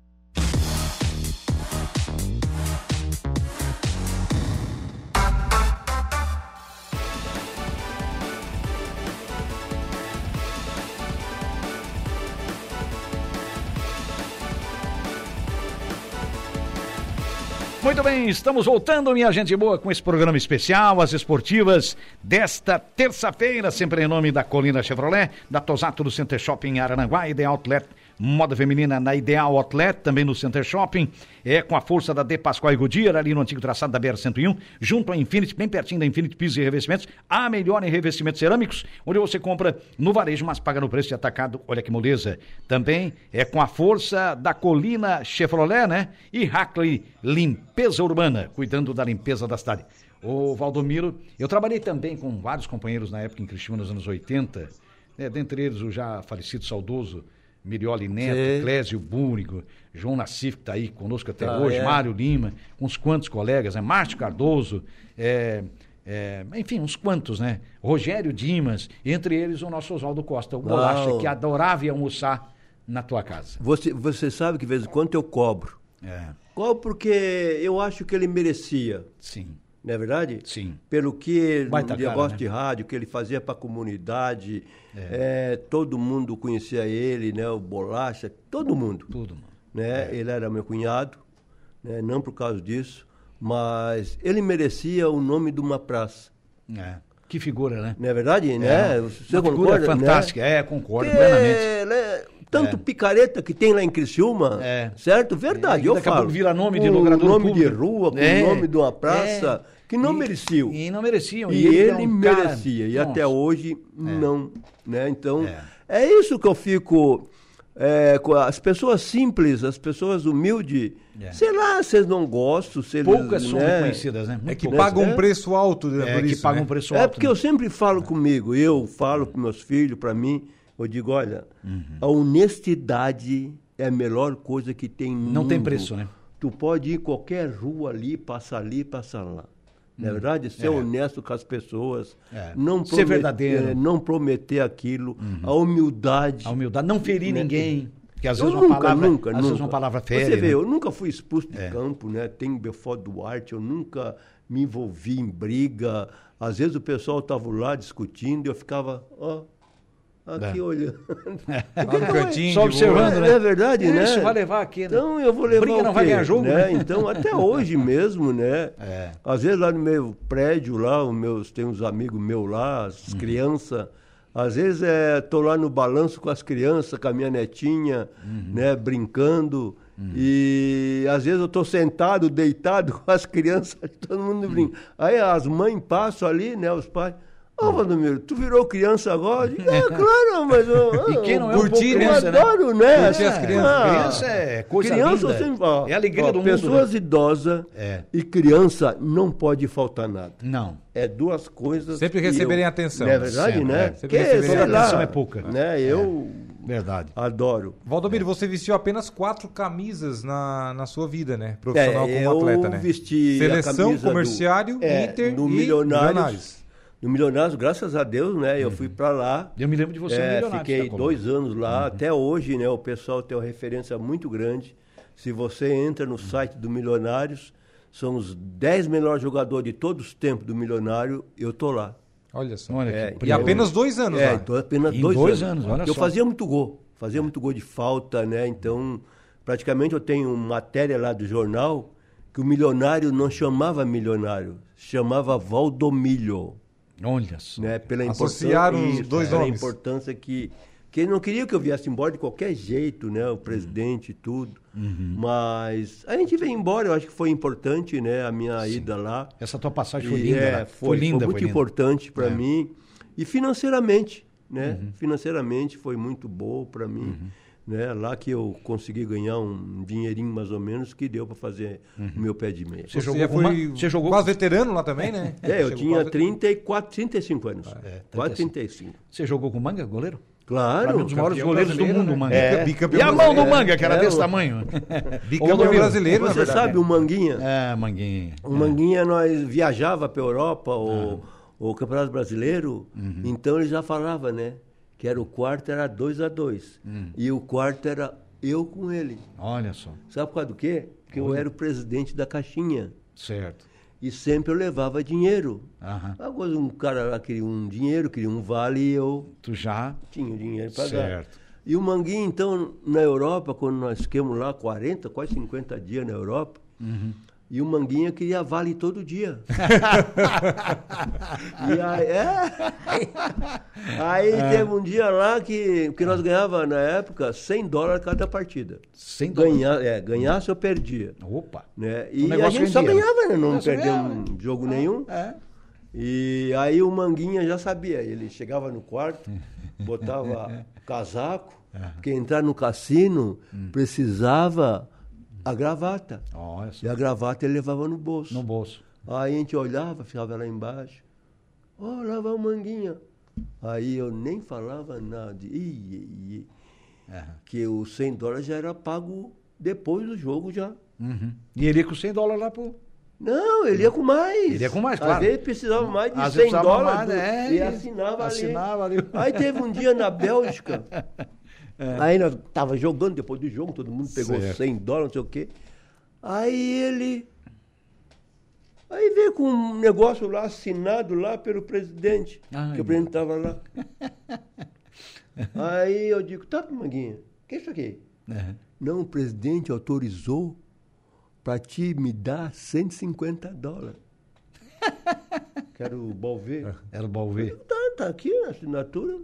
Speaker 1: Muito bem, estamos voltando, minha gente boa, com esse programa especial, as esportivas desta terça-feira, sempre em nome da Colina Chevrolet, da Tosato do Center Shopping Arananguá e da Outlet Moda feminina na Ideal Outlet, também no Center Shopping. É com a força da De Pascoal e Goodyear, ali no antigo traçado da BR-101, junto à Infinity, bem pertinho da Infinity Pisos e Revestimentos. A melhor em revestimentos cerâmicos, onde você compra no varejo, mas paga no preço de atacado. Olha que moleza. Também é com a força da Colina Chevrolet, né? E Hackley Limpeza Urbana, cuidando da limpeza da cidade. Ô Valdomiro, eu trabalhei também com vários companheiros na época em Cristina, nos anos 80, né? dentre eles o já falecido saudoso Mirioli Neto, Sim. Clésio Búrigo, João Nassif, que está aí conosco até ah, hoje, é. Mário Lima, uns quantos colegas, né? Márcio Cardoso, é, é, enfim, uns quantos, né? Rogério Dimas, entre eles o nosso Oswaldo Costa, o Bolacha, que adorava ir almoçar na tua casa.
Speaker 3: Você, você sabe que, de vez em quando, eu cobro. É. Cobro porque eu acho que ele merecia.
Speaker 1: Sim.
Speaker 3: Não é verdade?
Speaker 1: Sim.
Speaker 3: Pelo que Baita no negócio né? de rádio, que ele fazia para a comunidade, é. É, todo mundo conhecia ele, né? O Bolacha, todo mundo.
Speaker 1: Tudo,
Speaker 3: Né? É. Ele era meu cunhado, né? não por causa disso, mas ele merecia o nome de uma praça.
Speaker 1: É. Que figura, né?
Speaker 3: Não é verdade? É. Né?
Speaker 1: Você uma concorda, figura fantástica, né? é, concordo que, plenamente.
Speaker 3: Né? Tanto é. picareta que tem lá em Criciúma, é. certo? Verdade, é, eu
Speaker 1: daqui
Speaker 3: falo.
Speaker 1: a pouco vira nome de lugar
Speaker 3: nome
Speaker 1: público.
Speaker 3: de rua, com é. nome de uma praça, é. que não
Speaker 1: e,
Speaker 3: mereciam.
Speaker 1: E não mereciam.
Speaker 3: E, e ele, ele um merecia, cara... e Nossa. até hoje não. Né? Então, é. isso que eu fico... as pessoas simples, as pessoas humildes, sei lá, vocês não gostam, se
Speaker 1: Poucas são né? reconhecidas, né?
Speaker 2: Muito é que poucas. pagam um preço alto,
Speaker 1: né? É, que
Speaker 2: isso,
Speaker 1: pagam
Speaker 2: né?
Speaker 1: um preço
Speaker 3: alto.
Speaker 1: É
Speaker 3: porque né? eu sempre falo comigo, eu falo para meus filhos, para mim, eu digo, olha, uhum. a honestidade é a melhor coisa que tem no
Speaker 1: Não mundo. tem preço, né?
Speaker 3: Tu pode ir qualquer rua ali, passar ali, passar lá. Não é hum. verdade? Ser é. honesto com as pessoas.
Speaker 1: É. Não Ser verdadeiro.
Speaker 3: É, não prometer aquilo. Uhum. A humildade.
Speaker 1: A humildade. Não ferir né? ninguém.
Speaker 3: Que às vezes, eu uma nunca, palavra, nunca, às
Speaker 1: nunca.
Speaker 3: vezes
Speaker 1: uma palavra fere.
Speaker 3: Você vê, né? eu nunca fui expulso de é. campo, né? Tem Belfort Duarte, eu nunca me envolvi em briga. Às vezes o pessoal estava lá discutindo e eu ficava, ó, aqui é. olhando. [LAUGHS]
Speaker 1: É. [LAUGHS] Um cantinho, Só observando,
Speaker 3: né? É verdade,
Speaker 1: Isso
Speaker 3: né?
Speaker 1: Isso vai levar aqui, né?
Speaker 3: Então eu vou levar
Speaker 1: Briga não vai ganhar jogo,
Speaker 3: né? né? Então até hoje [LAUGHS] mesmo, né?
Speaker 1: É.
Speaker 3: Às vezes lá no meu prédio lá, os meus tem uns amigos meus lá, as uhum. crianças, às vezes é, tô lá no balanço com as crianças, com a minha netinha, uhum. né, brincando. Uhum. E às vezes eu estou sentado, deitado com as crianças, todo mundo brinca. Aí as mães passam ali, né, os pais. Ô, oh, Valdomiro, tu virou criança agora? [LAUGHS] É, claro, mas eu,
Speaker 1: e quem não é um curtir,
Speaker 3: criança, né? adoro, né?
Speaker 1: Curtir as crianças. Ah, criança é coisa criança linda. Sempre, ó, é a alegria ó, do
Speaker 3: mundo. Pessoas
Speaker 1: né?
Speaker 3: idosas é. e criança não pode faltar nada.
Speaker 1: Não.
Speaker 3: É duas coisas.
Speaker 2: Sempre receberem eu, atenção.
Speaker 3: Não é verdade,
Speaker 1: sempre,
Speaker 3: né?
Speaker 1: É. Sempre que, receberem lá, atenção é pouca.
Speaker 3: Né? Eu
Speaker 1: é. Verdade.
Speaker 3: Adoro.
Speaker 2: Valdomiro, é. você vestiu apenas quatro camisas na, na sua vida, né? Profissional
Speaker 3: é,
Speaker 2: como atleta, né?
Speaker 3: Vesti
Speaker 2: Seleção, comerciário, do, é, Inter
Speaker 3: do
Speaker 2: e
Speaker 3: Milionários. Milionários. No Milionários, graças a Deus, né? Eu uhum. fui para lá.
Speaker 1: Eu me lembro de você
Speaker 3: é, no Fiquei tá dois anos lá. Uhum. Até hoje, né? O pessoal tem uma referência muito grande. Se você entra no site do Milionários, são os 10 melhores jogadores de todos os tempos do Milionário, eu tô lá.
Speaker 2: Olha só. Olha é, e apenas dois anos
Speaker 3: é,
Speaker 2: lá.
Speaker 3: Então apenas
Speaker 1: em
Speaker 3: dois,
Speaker 1: dois anos. anos
Speaker 3: eu
Speaker 1: só.
Speaker 3: fazia muito gol. Fazia muito gol de falta, né? Então, praticamente eu tenho matéria lá do jornal que o milionário não chamava milionário, chamava Valdomilho.
Speaker 1: Olha só.
Speaker 3: Né? Pela
Speaker 2: Associaram os dois
Speaker 3: pela
Speaker 2: nomes.
Speaker 3: importância que que ele não queria que eu viesse embora de qualquer jeito, né? O presidente e tudo.
Speaker 1: Uhum.
Speaker 3: Mas a gente veio embora, eu acho que foi importante, né? A minha Sim. ida lá.
Speaker 1: Essa tua passagem foi linda, é,
Speaker 3: né? foi, foi, linda, foi muito
Speaker 1: foi
Speaker 3: importante para é. mim. E financeiramente, né? Uhum. Financeiramente foi muito bom para mim. Uhum. Né? Lá que eu consegui ganhar um dinheirinho mais ou menos que deu para fazer o meu pé de meia.
Speaker 2: Você, Você jogou, foi. Você jogou quase veterano lá também, né?
Speaker 3: É, eu tinha 34, 35 anos. Ah, é, quase 35.
Speaker 1: Você jogou com manga, goleiro?
Speaker 3: Claro.
Speaker 1: Um dos maiores goleiros do mundo,
Speaker 2: né?
Speaker 1: Manga.
Speaker 2: É.
Speaker 1: E a mão do Manga, que era é, desse tamanho.
Speaker 2: Bicampeão brasileiro,
Speaker 3: Você sabe o Manguinha?
Speaker 1: É, Manguinha.
Speaker 3: O Manguinha, nós viajava para a Europa, o, ah. o Campeonato Brasileiro, uhum. então ele já falava, né? Que era o quarto era 2 a 2 uhum. E o quarto era eu com ele.
Speaker 1: Olha só.
Speaker 3: Sabe por causa do quê? Porque Olha. eu era o presidente da caixinha.
Speaker 1: Certo.
Speaker 3: E sempre eu levava dinheiro.
Speaker 1: Aham.
Speaker 3: Agora um cara lá queria um dinheiro, queria um vale e eu.
Speaker 1: Tu já?
Speaker 3: Tinha dinheiro para dar.
Speaker 1: Certo.
Speaker 3: E o Manguinho, então, na Europa, quando nós ficamos lá 40, quase 50 dias na Europa,
Speaker 1: uhum.
Speaker 3: E o Manguinha queria vale todo dia. [LAUGHS] e aí, é, aí é. teve um dia lá que, que nós ganhava na época 100 dólares cada partida.
Speaker 1: 100 dólares?
Speaker 3: Ganha, é, ganhasse ou perdia.
Speaker 1: Opa!
Speaker 3: Né? E a gente só ganhava, né? Não perdia um jogo nenhum. É. E aí o Manguinha já sabia. Ele chegava no quarto, [LAUGHS] botava casaco, porque entrar no cassino hum. precisava a gravata. e a gravata ele levava no bolso.
Speaker 1: No bolso.
Speaker 3: Aí a gente olhava, ficava lá embaixo. Ó, oh, lá vai o Manguinha. Aí eu nem falava nada. Ih, uhum. Que os 100 dólares já era pago depois do jogo já.
Speaker 1: Uhum. E ele ia com 100 dólares lá pro...
Speaker 3: Não, ele ia com mais.
Speaker 1: Ele ia com mais, claro.
Speaker 3: Às vezes precisava mais de Às 100 dólares mais, é, e assinava,
Speaker 1: assinava ali. ali.
Speaker 3: Aí teve um dia na Bélgica, [LAUGHS] é. aí nós tava jogando depois do jogo, todo mundo pegou certo. 100 dólares, não sei o quê. Aí ele. Aí veio com um negócio lá assinado lá pelo presidente, Ai, que o presidente estava lá. [LAUGHS] aí eu digo, tá, Manguinha, o que é isso aqui? É. Não, o presidente autorizou para ti me dar 150 dólares. [LAUGHS] Quero o Balvê.
Speaker 1: Era o Balvê.
Speaker 3: Tá, tá aqui a assinatura.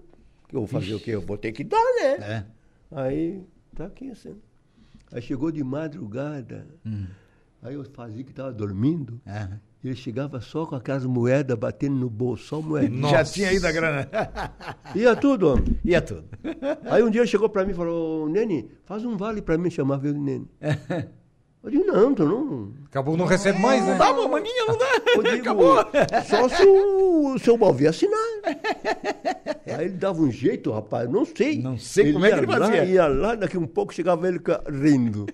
Speaker 3: Eu vou fazer Ixi. o quê? Eu vou ter que dar, né? É. Aí, tá aqui assim. Aí chegou de madrugada. Hum. Aí eu fazia que estava dormindo. É. Ele chegava só com aquelas moedas batendo no bolso, só moeda.
Speaker 1: Já tinha ido a grana. [LAUGHS]
Speaker 3: Ia tudo, homem.
Speaker 1: Ia tudo.
Speaker 3: Aí um dia ele chegou para mim e falou, Nene, faz um vale para mim, chamava ele Nene. [LAUGHS] Eu digo, não, tu não.
Speaker 2: Acabou, não recebe mais, né?
Speaker 1: Não dá, maninha, não dá.
Speaker 3: Eu digo, Acabou. Só se o, o seu Balvi assinar. Aí ele dava um jeito, rapaz, não sei.
Speaker 1: Não sei ele como é que ele fazia.
Speaker 3: Lá, ia lá, daqui um pouco chegava ele rindo.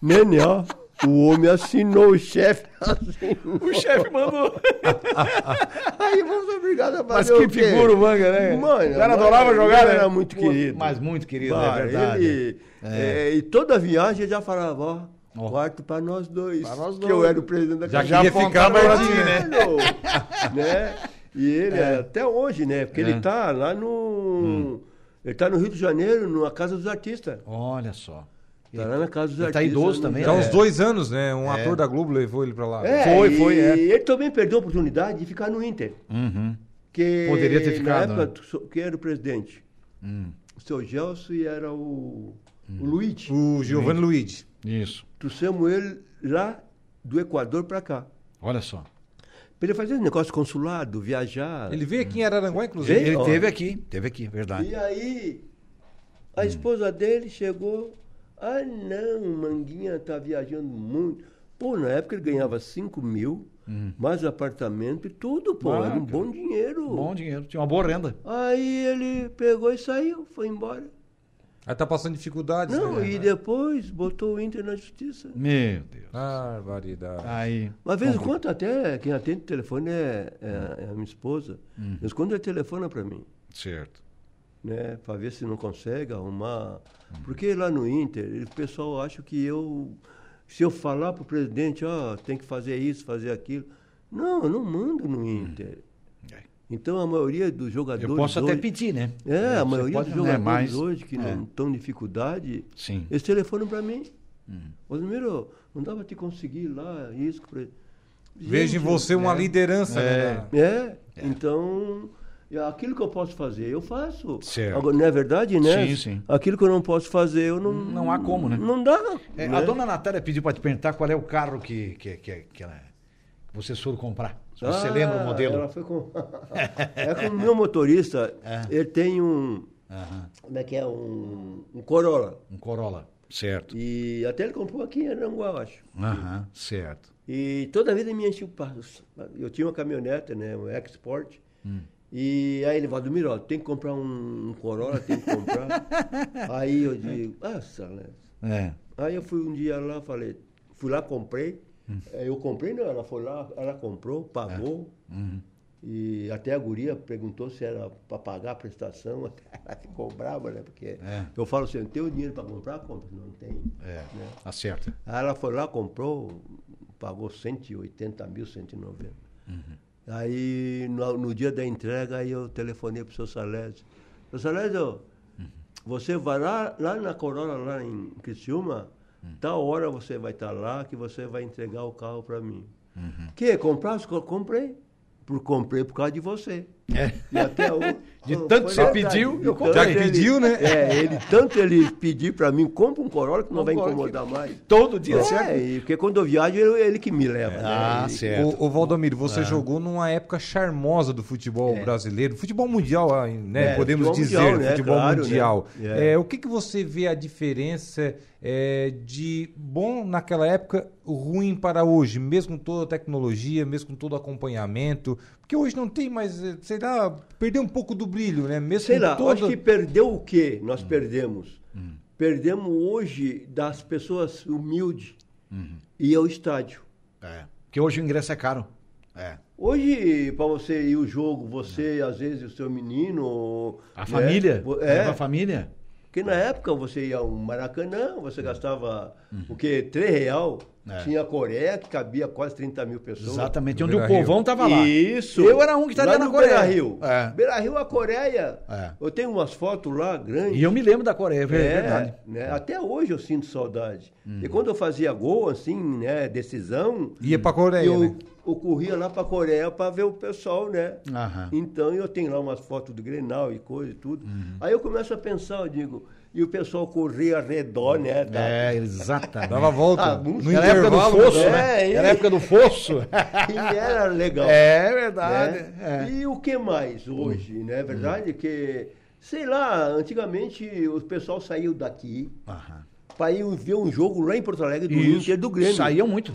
Speaker 3: Nene, ó. O homem assinou, o chefe assinou.
Speaker 1: O chefe mandou. [LAUGHS]
Speaker 3: Aí vamos obrigados a
Speaker 1: fazer Mas que figura o Manga, né?
Speaker 3: Mano,
Speaker 1: o cara adorava jogar, né?
Speaker 3: Era muito querido.
Speaker 1: Mas muito querido, é verdade.
Speaker 3: Ele, é. É, e toda viagem ele já falava, ó, Oh. Quarto para nós dois. Pra nós dois. Que eu era o presidente da
Speaker 1: Já queria ficar Martinho, né?
Speaker 3: né? E ele, é. até hoje, né? Porque é. ele está lá no. Hum. Ele está no Rio de Janeiro, na Casa dos Artistas.
Speaker 1: Olha só.
Speaker 3: Está lá na Casa dos ele
Speaker 1: Artistas. Está idoso também.
Speaker 2: Já há uns é. dois anos, né? Um é. ator da Globo levou ele para lá.
Speaker 3: É, foi, foi. É. ele também perdeu a oportunidade de ficar no Inter.
Speaker 1: Uhum.
Speaker 3: Que,
Speaker 1: Poderia ter ficado.
Speaker 3: Na época, né? quem era o presidente? Hum. O seu Gelson e era o, hum. o Luigi.
Speaker 2: O Giovanni Luigi.
Speaker 1: Isso.
Speaker 3: Trouxemos ele lá do Equador para cá.
Speaker 1: Olha só.
Speaker 3: Para ele fazer negócio consulado, viajar.
Speaker 2: Ele veio aqui em Araranguá, inclusive.
Speaker 1: Ele ó. teve aqui, teve aqui, verdade.
Speaker 3: E aí, a hum. esposa dele chegou. Ah, não, Manguinha tá viajando muito. Pô, na época ele ganhava 5 mil, hum. mais apartamento e tudo, pô. Ah, era um bom dinheiro.
Speaker 1: Bom dinheiro, tinha uma boa renda.
Speaker 3: Aí ele pegou e saiu, foi embora.
Speaker 2: Aí tá passando dificuldades.
Speaker 3: Não, né? e depois botou o Inter na justiça.
Speaker 1: Meu Deus.
Speaker 2: Ah, variedade.
Speaker 1: Aí.
Speaker 3: Uma vez em quando até quem atende o telefone é, é, é a minha esposa. Uhum. Mas quando ele telefona para mim.
Speaker 1: Certo.
Speaker 3: Né, para ver se não consegue arrumar. Uhum. Porque lá no Inter, o pessoal acha que eu. Se eu falar para o presidente, ó, oh, tem que fazer isso, fazer aquilo. Não, eu não mando no uhum. Inter. Então a maioria dos jogadores. Eu
Speaker 1: posso
Speaker 3: hoje,
Speaker 1: até pedir, né?
Speaker 3: É, a maioria pode, dos jogadores é mais, hoje que é. não estão em dificuldade,
Speaker 1: Sim.
Speaker 3: eles telefonam para mim. Hum. Não dava te conseguir lá, isso. Pra...
Speaker 2: Veja em você uma é, liderança,
Speaker 3: é,
Speaker 2: né?
Speaker 3: É, é, então. Aquilo que eu posso fazer, eu faço.
Speaker 1: Certo.
Speaker 3: Agora, não é verdade, né?
Speaker 1: Sim, sim.
Speaker 3: Aquilo que eu não posso fazer, eu não.
Speaker 1: Não há como, né?
Speaker 3: Não dá.
Speaker 1: É,
Speaker 3: né?
Speaker 1: A dona Natália pediu para te perguntar qual é o carro que, que, que, que, ela, que vocês foram comprar. Você ah, lembra o modelo?
Speaker 3: Ela foi com. [LAUGHS] é com o meu motorista, é. ele tem um. Uhum. Como é que é? Um, um Corolla.
Speaker 1: Um Corolla, certo.
Speaker 3: E até ele comprou aqui em Aranguá, eu acho.
Speaker 1: Aham, uhum, certo.
Speaker 3: E toda vida me enchia o passo. Eu tinha uma caminhonete, né? Um Export. Hum. E aí ele falou, Miró, tem que comprar um, um, Corolla, tem que comprar. [LAUGHS] aí eu digo, ah, Salés.
Speaker 1: É.
Speaker 3: Aí eu fui um dia lá, falei, fui lá, comprei. Hum. Eu comprei, não, ela foi lá, ela comprou, pagou. É. Uhum. E até a guria perguntou se era para pagar a prestação, [LAUGHS] ela ficou brava, né? Porque é. eu falo assim, tem o dinheiro para comprar? Compra, não tem.
Speaker 1: É, né? acerta.
Speaker 3: Aí ela foi lá, comprou, pagou 180 mil, 190. Uhum. Aí no, no, dia da entrega, aí eu telefonei para o seu Salésio. Seu Salésio, uhum. você vai lá, lá na Corolla, lá em Criciúma, uhum. tal hora você vai estar lá que você vai entregar o carro para mim. Uhum. Que? Comprar? Comprei. Por, comprei por causa de você.
Speaker 1: É. E até hoje. De tanto você pediu,
Speaker 3: eu comprei. Já pediu, né? É, ele, tanto ele pedir para mim, compra um Corolla que não vai incomodar mais.
Speaker 1: Todo dia,
Speaker 3: é,
Speaker 1: certo?
Speaker 3: É, porque quando eu viajo, ele, ele que me leva. É. Né?
Speaker 2: Ah,
Speaker 3: ele,
Speaker 2: certo. O, o Valdomiro, você ah. jogou numa época charmosa do futebol é. brasileiro, futebol mundial, ah, né? É, Podemos futebol dizer, mundial, né? futebol claro, né? mundial. Né? o que, que você vê a diferença de bom naquela época, ruim para hoje, mesmo com toda a tecnologia, mesmo com todo o acompanhamento? Porque hoje não tem mais, sei lá, perdeu um pouco do brilho, né? Mesmo
Speaker 3: Sei lá, toda... acho que perdeu o quê? Nós hum. perdemos. Hum. Perdemos hoje das pessoas humildes uhum. e ao estádio.
Speaker 1: É. Porque hoje o ingresso é caro.
Speaker 3: É. Hoje, para você ir o jogo, você, é. às vezes, o seu menino.
Speaker 1: A né? família? É. Leva a família?
Speaker 3: Porque na época você ia ao Maracanã, você gastava uhum. o quê? Três real. É. Tinha a Coreia, que cabia quase 30 mil pessoas.
Speaker 1: Exatamente, onde o povão estava lá.
Speaker 3: Isso.
Speaker 1: Eu era um que estaria na Coreia.
Speaker 3: Beira Rio. É. Beira Rio, a Coreia. É. Eu tenho umas fotos lá grandes.
Speaker 1: E eu me lembro da Coreia, é, é verdade.
Speaker 3: Né? Até hoje eu sinto saudade. Uhum. E quando eu fazia gol, assim, né, decisão...
Speaker 2: Ia pra Coreia,
Speaker 3: eu,
Speaker 2: né?
Speaker 3: eu corria lá pra Coreia para ver o pessoal, né? Então eu tenho lá umas fotos do Grenal e coisa e tudo. Uhum. Aí eu começo a pensar, eu digo e o pessoal corria ao redor, né?
Speaker 1: Da... É, exatamente.
Speaker 2: Dava volta. Ah,
Speaker 1: no era época do fosso, né? né? Era época do fosso.
Speaker 3: e era legal.
Speaker 1: É verdade. Né?
Speaker 3: É. E o que mais hoje, hum. né? É verdade hum. que, sei lá, antigamente o pessoal saiu daqui para ir ver um jogo lá em Porto Alegre do Isso. Inter do Grêmio.
Speaker 1: Saíam muito.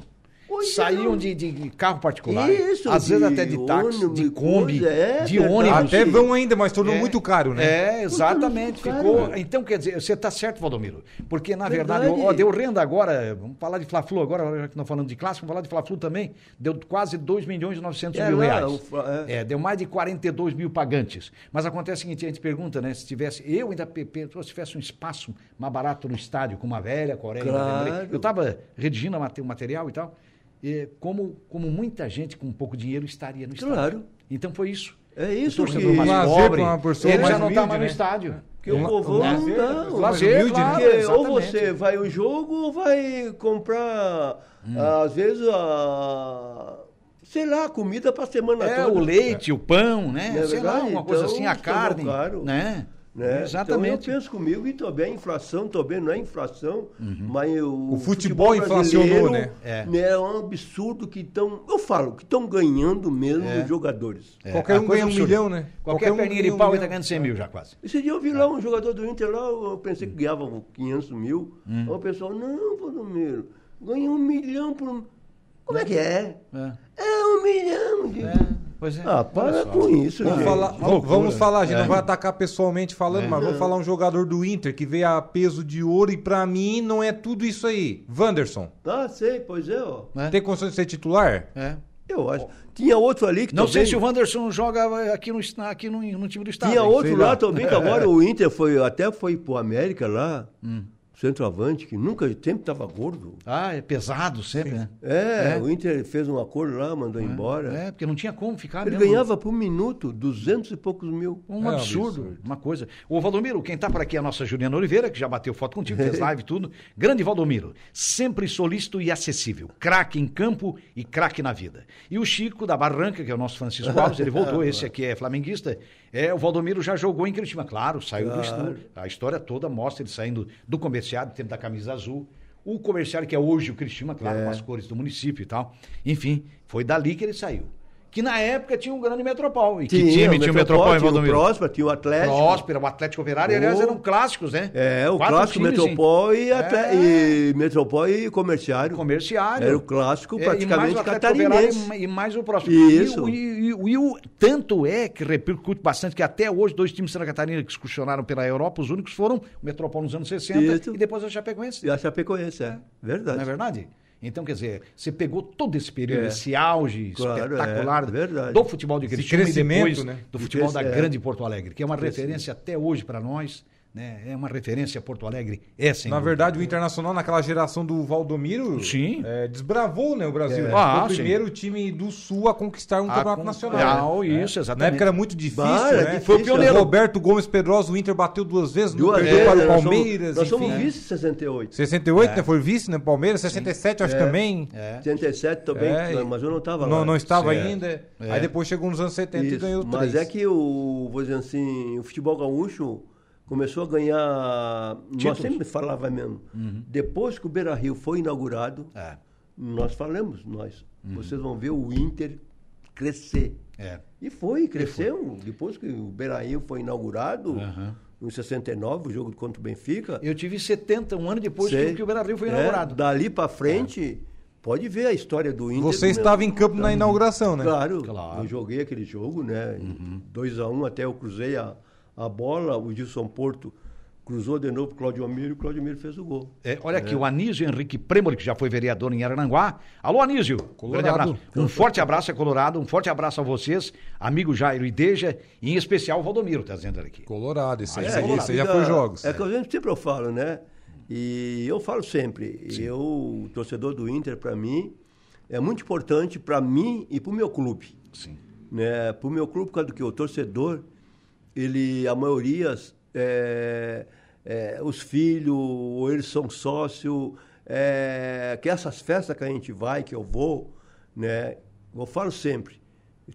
Speaker 1: Pois Saíam é. de, de, carro particular. Isso, às vezes até de táxi, ônibus, de Kombi, é, de ônibus.
Speaker 2: Até vão ainda, mas tornou é, muito caro, né?
Speaker 1: É, exatamente. ficou. Caro, então, quer dizer, você está certo, Valdomiro. Porque, na verdade, verdade ó, deu renda agora. Vamos falar de Fla-Flu agora, já que nós falando de clássico, vamos falar de Fla-Flu também. Deu quase 2 milhões e 900 é, mil reais. É. é. deu mais de 42 mil pagantes. Mas acontece o seguinte: a gente pergunta, né? Se tivesse. Eu ainda, se tivesse um espaço mais barato no estádio, com uma velha Coreia, claro. eu estava redigindo o material e tal como, como muita gente com pouco dinheiro estaria no estádio. Claro. Então foi isso.
Speaker 3: É isso
Speaker 1: que... mais pobre, ele já não está mais no né? estádio.
Speaker 3: Porque o povo não,
Speaker 1: não. Lazer, claro,
Speaker 3: porque ou você vai ao jogo ou vai comprar, hum. às vezes, a sei lá, comida para a semana
Speaker 1: é,
Speaker 3: toda.
Speaker 1: o leite, o pão, né? É sei lá, uma coisa então, assim, a carne, caro. né?
Speaker 3: Né? Exatamente. Então eu penso comigo e também a inflação, também não é inflação, uhum. mas
Speaker 2: o, o futebol, futebol inflacionou, né?
Speaker 3: É. né? É um absurdo que estão, eu falo, que estão ganhando mesmo é. os jogadores.
Speaker 2: É. Qualquer um ganha um milhão, né?
Speaker 1: Qualquer, Qualquer perninha de pau está ganhando 100 mil já quase.
Speaker 3: Esse dia eu vi lá um jogador do Inter lá, eu pensei que ganhava 500 mil. Hum. Aí o pessoal, não, Valdomiro, ganha um milhão por... Como é que é? É, é um milhão de... Pois é. Ah, para com isso,
Speaker 2: vamos
Speaker 3: gente.
Speaker 2: Falar, vamos, vamos falar, a gente é. não vai atacar pessoalmente falando, é. mas vamos falar um jogador do Inter que veio a peso de ouro e pra mim não é tudo isso aí. Wanderson.
Speaker 3: Ah, sei, pois é, ó.
Speaker 2: É. Tem condições de ser titular?
Speaker 3: É. Eu acho. Tinha outro ali que
Speaker 1: Não também... sei se o Wanderson joga aqui no, aqui no, no time do estado.
Speaker 3: Tinha outro lá, lá também, que agora [LAUGHS] o Inter foi, até foi pro América lá. Hum centroavante, que nunca, sempre estava gordo.
Speaker 1: Ah, é pesado sempre, né?
Speaker 3: É, é, o Inter fez um acordo lá, mandou
Speaker 1: é,
Speaker 3: embora.
Speaker 1: É, porque não tinha como ficar
Speaker 3: Ele mesmo. ganhava por minuto duzentos e poucos mil.
Speaker 1: Um é absurdo, absurdo, uma coisa. O Valdomiro, quem está por aqui é a nossa Juliana Oliveira, que já bateu foto contigo, fez [LAUGHS] live e tudo. Grande Valdomiro, sempre solícito e acessível. Craque em campo e craque na vida. E o Chico da Barranca, que é o nosso Francisco [LAUGHS] Alves, ele voltou, esse aqui é flamenguista. É, o Valdomiro já jogou em Curitiba, claro, saiu claro. do estúdio. A história toda mostra ele saindo do comerciário, tempo da camisa azul. O comerciário que é hoje o Cristina, claro, é. com as cores do município e tal. Enfim, foi dali que ele saiu que na época tinha um grande Metropol. E que tinha, time tinha o Metropol, Valdomiro?
Speaker 3: Tinha o Próspera, tinha o Atlético.
Speaker 1: Próspera, o Atlético Operário, aliás, eram clássicos, né?
Speaker 3: É, o Quatro clássico times, Metropol e, é. e Metropol e Comerciário.
Speaker 1: Comerciário.
Speaker 3: Era o clássico praticamente e catarinense.
Speaker 1: E, e mais o Próspera.
Speaker 3: Isso.
Speaker 1: E, e, e, o, tanto é que repercute bastante que até hoje dois times de Santa Catarina que excursionaram pela Europa, os únicos foram o Metropol nos anos 60 Isso. e depois a Chapecoense.
Speaker 3: E a Chapecoense, é. Verdade.
Speaker 1: Não é verdade? Então, quer dizer, você pegou todo esse período, é. esse auge claro, espetacular
Speaker 3: é,
Speaker 1: do futebol de Criciúma e depois né? do futebol da é. grande Porto Alegre, que é uma referência até hoje para nós, né? É uma referência Porto Alegre, é sem
Speaker 2: Na verdade, o Internacional, naquela geração do Valdomiro,
Speaker 1: sim.
Speaker 2: É, desbravou né, o Brasil. É. Ah, Foi o primeiro sim. time do Sul a conquistar um a campeonato con... nacional.
Speaker 1: Ah, né? isso, exatamente.
Speaker 2: Na época era muito difícil, bah, né? Difícil. Foi o pioneiro. O Roberto Gomes Pedrosa, o Inter bateu duas vezes, duas perdeu para o Palmeiras.
Speaker 3: Nós somos, nós somos vice 68.
Speaker 2: 68, né? Foi vice, né? Palmeiras, 67 sim. acho é. também.
Speaker 3: É. 67 também, é. mas eu não estava lá.
Speaker 2: Não, não estava ainda. Aí depois chegou nos anos 70 isso. e ganhou
Speaker 3: três. Mas é que o, vou dizer assim, o futebol gaúcho começou a ganhar. Títulos. Nós sempre falava mesmo. Uhum. Depois que o Beira Rio foi inaugurado, é. nós falamos, nós. Uhum. Vocês vão ver o Inter crescer. É. E foi, cresceu. E foi. Depois que o Beira Rio foi inaugurado. Uhum. Em 69, o jogo contra o Benfica.
Speaker 1: Eu tive 70, um ano depois Sei. que o Beira Rio foi é, inaugurado.
Speaker 3: dali para frente, é. pode ver a história do Inter.
Speaker 2: Você estava em campo na inauguração, né?
Speaker 3: Claro, claro. Eu joguei aquele jogo, né? 2 uhum. a 1 um, até eu cruzei a, a bola, o Gilson Porto cruzou de novo para Claudio Amiro e o Claudio Amiro fez o gol.
Speaker 1: É, olha é. aqui, o Anísio Henrique Premoli, que já foi vereador em Arananguá. Alô, Anísio. Um grande abraço. Um forte abraço, é Colorado. Um forte abraço a vocês, amigo Jairo e Deja, e em especial o Valdomiro, tá dizendo aqui.
Speaker 2: Colorado, isso aí, ah, é, isso aí já foi jogos.
Speaker 3: É que a gente sempre eu falo, né? E eu falo sempre, Sim. eu, o torcedor do Inter, para mim, é muito importante para mim e para o meu clube. Sim. Né? Para o meu clube, por causa do que o torcedor ele, a maioria, é, é, os filhos, ou eles são sócios, é, que essas festas que a gente vai, que eu vou, né? Eu falo sempre,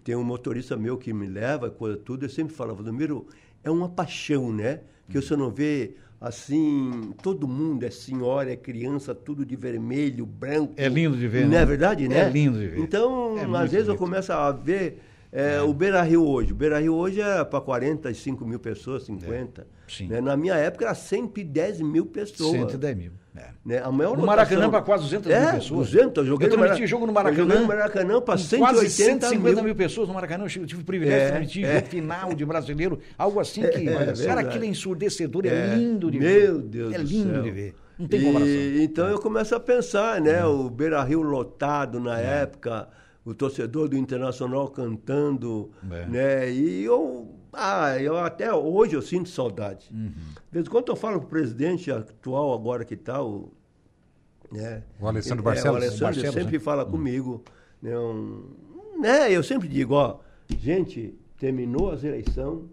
Speaker 3: tem um motorista meu que me leva, coisa tudo, eu sempre falo, Valdomiro, é uma paixão, né? Que você não vê assim, todo mundo é senhora, é criança, tudo de vermelho, branco.
Speaker 1: É lindo de ver,
Speaker 3: Não
Speaker 1: é
Speaker 3: né? é verdade, né?
Speaker 1: É lindo de ver.
Speaker 3: Então, é às vezes bonito. eu começo a ver é, o Beira Rio hoje. O Beira Rio hoje é para 45 mil pessoas, 50. É, né? Na minha época era 110 mil pessoas.
Speaker 1: 110 mil. É.
Speaker 3: Né? A maior
Speaker 1: no Maracanã para quase 200
Speaker 3: é,
Speaker 1: mil pessoas.
Speaker 3: 200, eu joguei
Speaker 1: eu transmiti jogo no Maracanã. Eu joguei
Speaker 3: no Maracanã para 180
Speaker 1: quase 150 mil. mil pessoas no Maracanã. Eu tive o privilégio é, de transmitir é. jogo final de brasileiro. Algo assim que. É, cara, aquilo é ensurdecedor, é, lindo de
Speaker 3: ver. Meu Deus
Speaker 1: É lindo de ver. Não tem comparação.
Speaker 3: E, então eu começo a pensar, né? O Beira Rio lotado na época o torcedor do Internacional cantando, é. né? E eu, ah, eu até hoje eu sinto saudade. Uhum. De vez em quando eu falo o presidente atual agora que está, o,
Speaker 2: né? o Alessandro é, Barcelos.
Speaker 3: o Alessandro Barcelos, sempre né? fala uhum. comigo, né? Um, né? Eu sempre digo, ó, gente, terminou as eleições,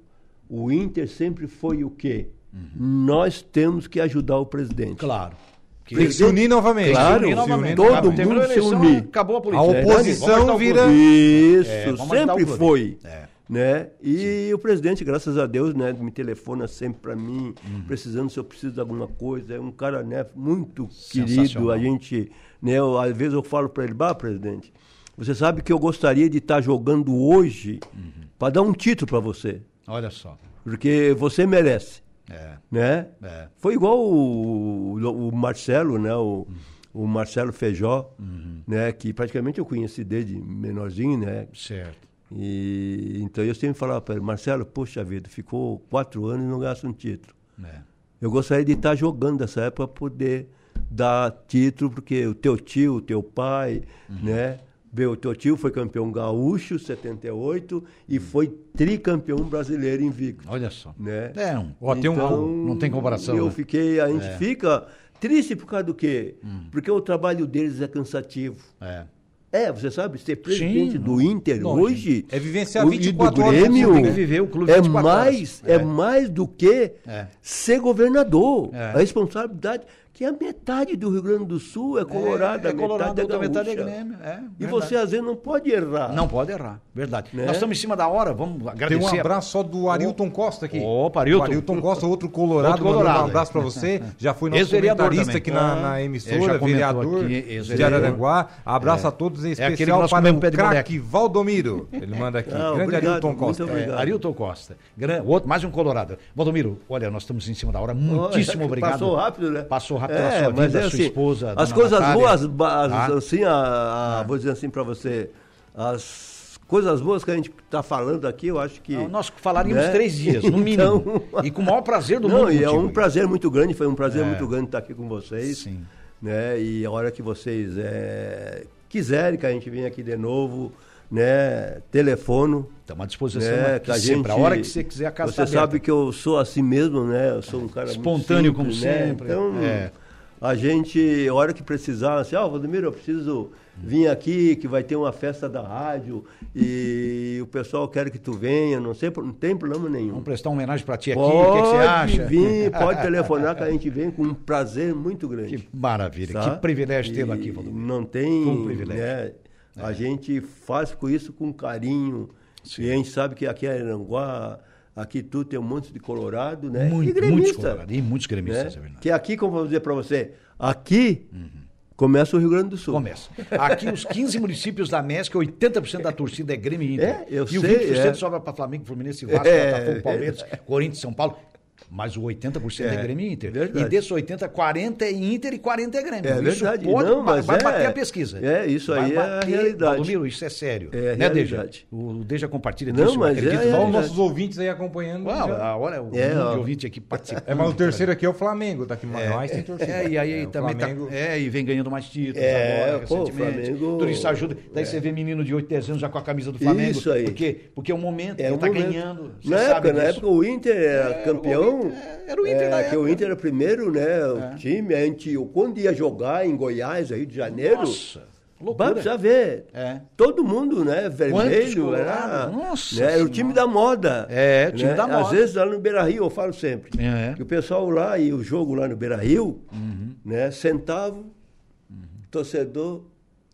Speaker 3: o Inter sempre foi o quê? Uhum. Nós temos que ajudar o presidente.
Speaker 1: Claro.
Speaker 2: Tem que se unir novamente.
Speaker 3: Claro,
Speaker 2: se
Speaker 3: unir novamente. todo mundo se unir.
Speaker 1: Acabou a política.
Speaker 2: A oposição vira...
Speaker 3: Isso, é, sempre foi. É. Né? E Sim. o presidente, graças a Deus, né, me telefona sempre para mim, uhum. precisando se eu preciso de alguma coisa. É um cara né, muito querido. A gente, né, eu, às vezes eu falo para ele, bah, presidente, você sabe que eu gostaria de estar tá jogando hoje uhum. para dar um título para você.
Speaker 1: Olha só.
Speaker 3: Porque você merece. É. Né? É. Foi igual o, o, Marcelo, né? O, o Marcelo Feijó, uhum. né? Que praticamente eu conheci desde menorzinho, né?
Speaker 1: Certo.
Speaker 3: E, então eu sempre falava para ele, Marcelo, poxa vida, ficou quatro anos e não gasta um título. É. Eu gostaria de estar jogando nessa época para poder dar título, porque o teu tio, o teu pai, uhum. né? Meu, teu tio foi campeão gaúcho, 78, e foi tricampeão brasileiro invicto.
Speaker 1: Olha só.
Speaker 3: Né?
Speaker 1: É, um, ó, então, tem um, então, não tem comparação.
Speaker 3: Eu né? fiquei, a gente é. fica triste por causa do quê? Hum. Porque o trabalho deles é cansativo. É. É, você sabe, ser presidente Sim, do Inter não, hoje.
Speaker 2: É vivenciar 24
Speaker 3: do Grêmio,
Speaker 2: horas.
Speaker 3: Tem que viver o clube é mais, é. é. mais do que é. ser governador. É. A responsabilidade que a metade do Rio Grande do Sul é colorado, é, é colorado, metade é metade é Grêmio. É, e você às vezes não pode errar.
Speaker 1: Não pode errar, verdade. Né? Nós estamos em cima da hora, vamos agradecer.
Speaker 2: Tem um abraço só do Arilton Costa aqui.
Speaker 1: Opa, Arilton. O
Speaker 2: Arilton Costa, outro colorado, outro colorado. um abraço para você. [LAUGHS] Já foi nosso comentarista aqui na, na emissora, vereador aqui, de Araranguá. Abraço a todos, em é especial para o craque Valdomiro. [LAUGHS] Ele manda aqui. Não,
Speaker 1: Grande obrigado, Arilton Costa. É, Arilton Costa. Outro, mais um colorado. Valdomiro, olha, nós estamos em cima da hora. Muitíssimo obrigado.
Speaker 3: Passou rápido, né?
Speaker 1: Passou pela sua vida
Speaker 3: assim, esposa. As coisas Natália. boas, as, ah. assim, a, a, ah. vou dizer assim para você, as coisas boas que a gente está falando aqui, eu acho que. Não,
Speaker 1: nós falaríamos né? três dias, no [LAUGHS] mínimo. Então, e com o maior prazer do não, mundo.
Speaker 3: E é um prazer muito grande, foi um prazer é. muito grande estar aqui com vocês. Sim. Né? E a hora que vocês é, quiserem que a gente venha aqui de novo, né? Telefono.
Speaker 1: Estamos à disposição né, aqui, a sempre, a hora que você quiser a
Speaker 3: casa Você tá sabe que eu sou assim mesmo, né? Eu sou um cara
Speaker 1: espontâneo simples, como né? sempre.
Speaker 3: Então, é. a gente, a hora que precisar, assim, ó, oh, Valdemiro, eu preciso vir aqui, que vai ter uma festa da rádio e o pessoal quer que tu venha, não, sei, não tem problema nenhum.
Speaker 1: Vamos prestar uma homenagem para ti aqui,
Speaker 3: pode
Speaker 1: o que, que, você acha?
Speaker 3: Pode vir, pode [LAUGHS] telefonar que a gente vem com um prazer muito grande.
Speaker 1: Que maravilha, tá? que privilégio tê-lo aqui,
Speaker 3: Valdomiro. Não tem... Foi um privilégio. Né, é. A gente faz com isso com carinho Sim. e a gente sabe que aqui em Aranguá... Aqui tu tem um monte de colorado, né?
Speaker 1: Muito, e muitos colorados, e muitos gremistas,
Speaker 3: né? é Que aqui, como eu vou dizer para você, aqui uhum Começa o Rio Grande do Sul.
Speaker 1: Começa. Aqui, os 15 municípios da MESC, 80% da torcida é Grêmio Inter.
Speaker 3: É, eu
Speaker 1: e
Speaker 3: sei,
Speaker 1: o 20% é. sobra para Flamengo, Fluminense, Vasco, é, Botafogo, Palmeiras, é. Corinthians, São Paulo. Mas o 80% é, é Grêmio e Inter. Verdade. E desses 80, 40 é Inter e 40 é Grêmio.
Speaker 3: É isso verdade.
Speaker 1: Pode,
Speaker 3: não,
Speaker 1: mas vai é, bater a pesquisa.
Speaker 3: É, isso aí vai é a realidade.
Speaker 1: Valdomiro, isso é sério.
Speaker 3: É né, Deja?
Speaker 1: O Deja compartilha
Speaker 2: não, disso, mas acredito. É, é, os nossos ouvintes aí acompanhando.
Speaker 1: Uau, a hora o é, ó. ouvinte aqui participando.
Speaker 2: É, mas o terceiro aqui é o Flamengo, tá aqui mais
Speaker 1: tem torcida. É, e aí é, também tá, é, e vem ganhando mais títulos
Speaker 3: é, agora, pô, Flamengo...
Speaker 1: Tudo isso ajuda. Daí você vê menino de 8, 10 anos já com a camisa do Flamengo.
Speaker 3: Isso aí.
Speaker 1: Porque, porque é o momento, ele tá ganhando.
Speaker 3: Na época, na época o Inter era campeão. Era o Inter é, que o Inter era o primeiro, né? O é. time, a gente, quando ia jogar em Goiás, Rio de Janeiro. Nossa. Loucura. já ver. É. Todo mundo, né? Vermelho. Era, Nossa né, era o time da moda.
Speaker 1: É, o time né? da moda.
Speaker 3: Às vezes lá no Beira Rio, eu falo sempre. É. Que o pessoal lá e o jogo lá no Beira Rio, uhum. né? Sentava, uhum. torcedor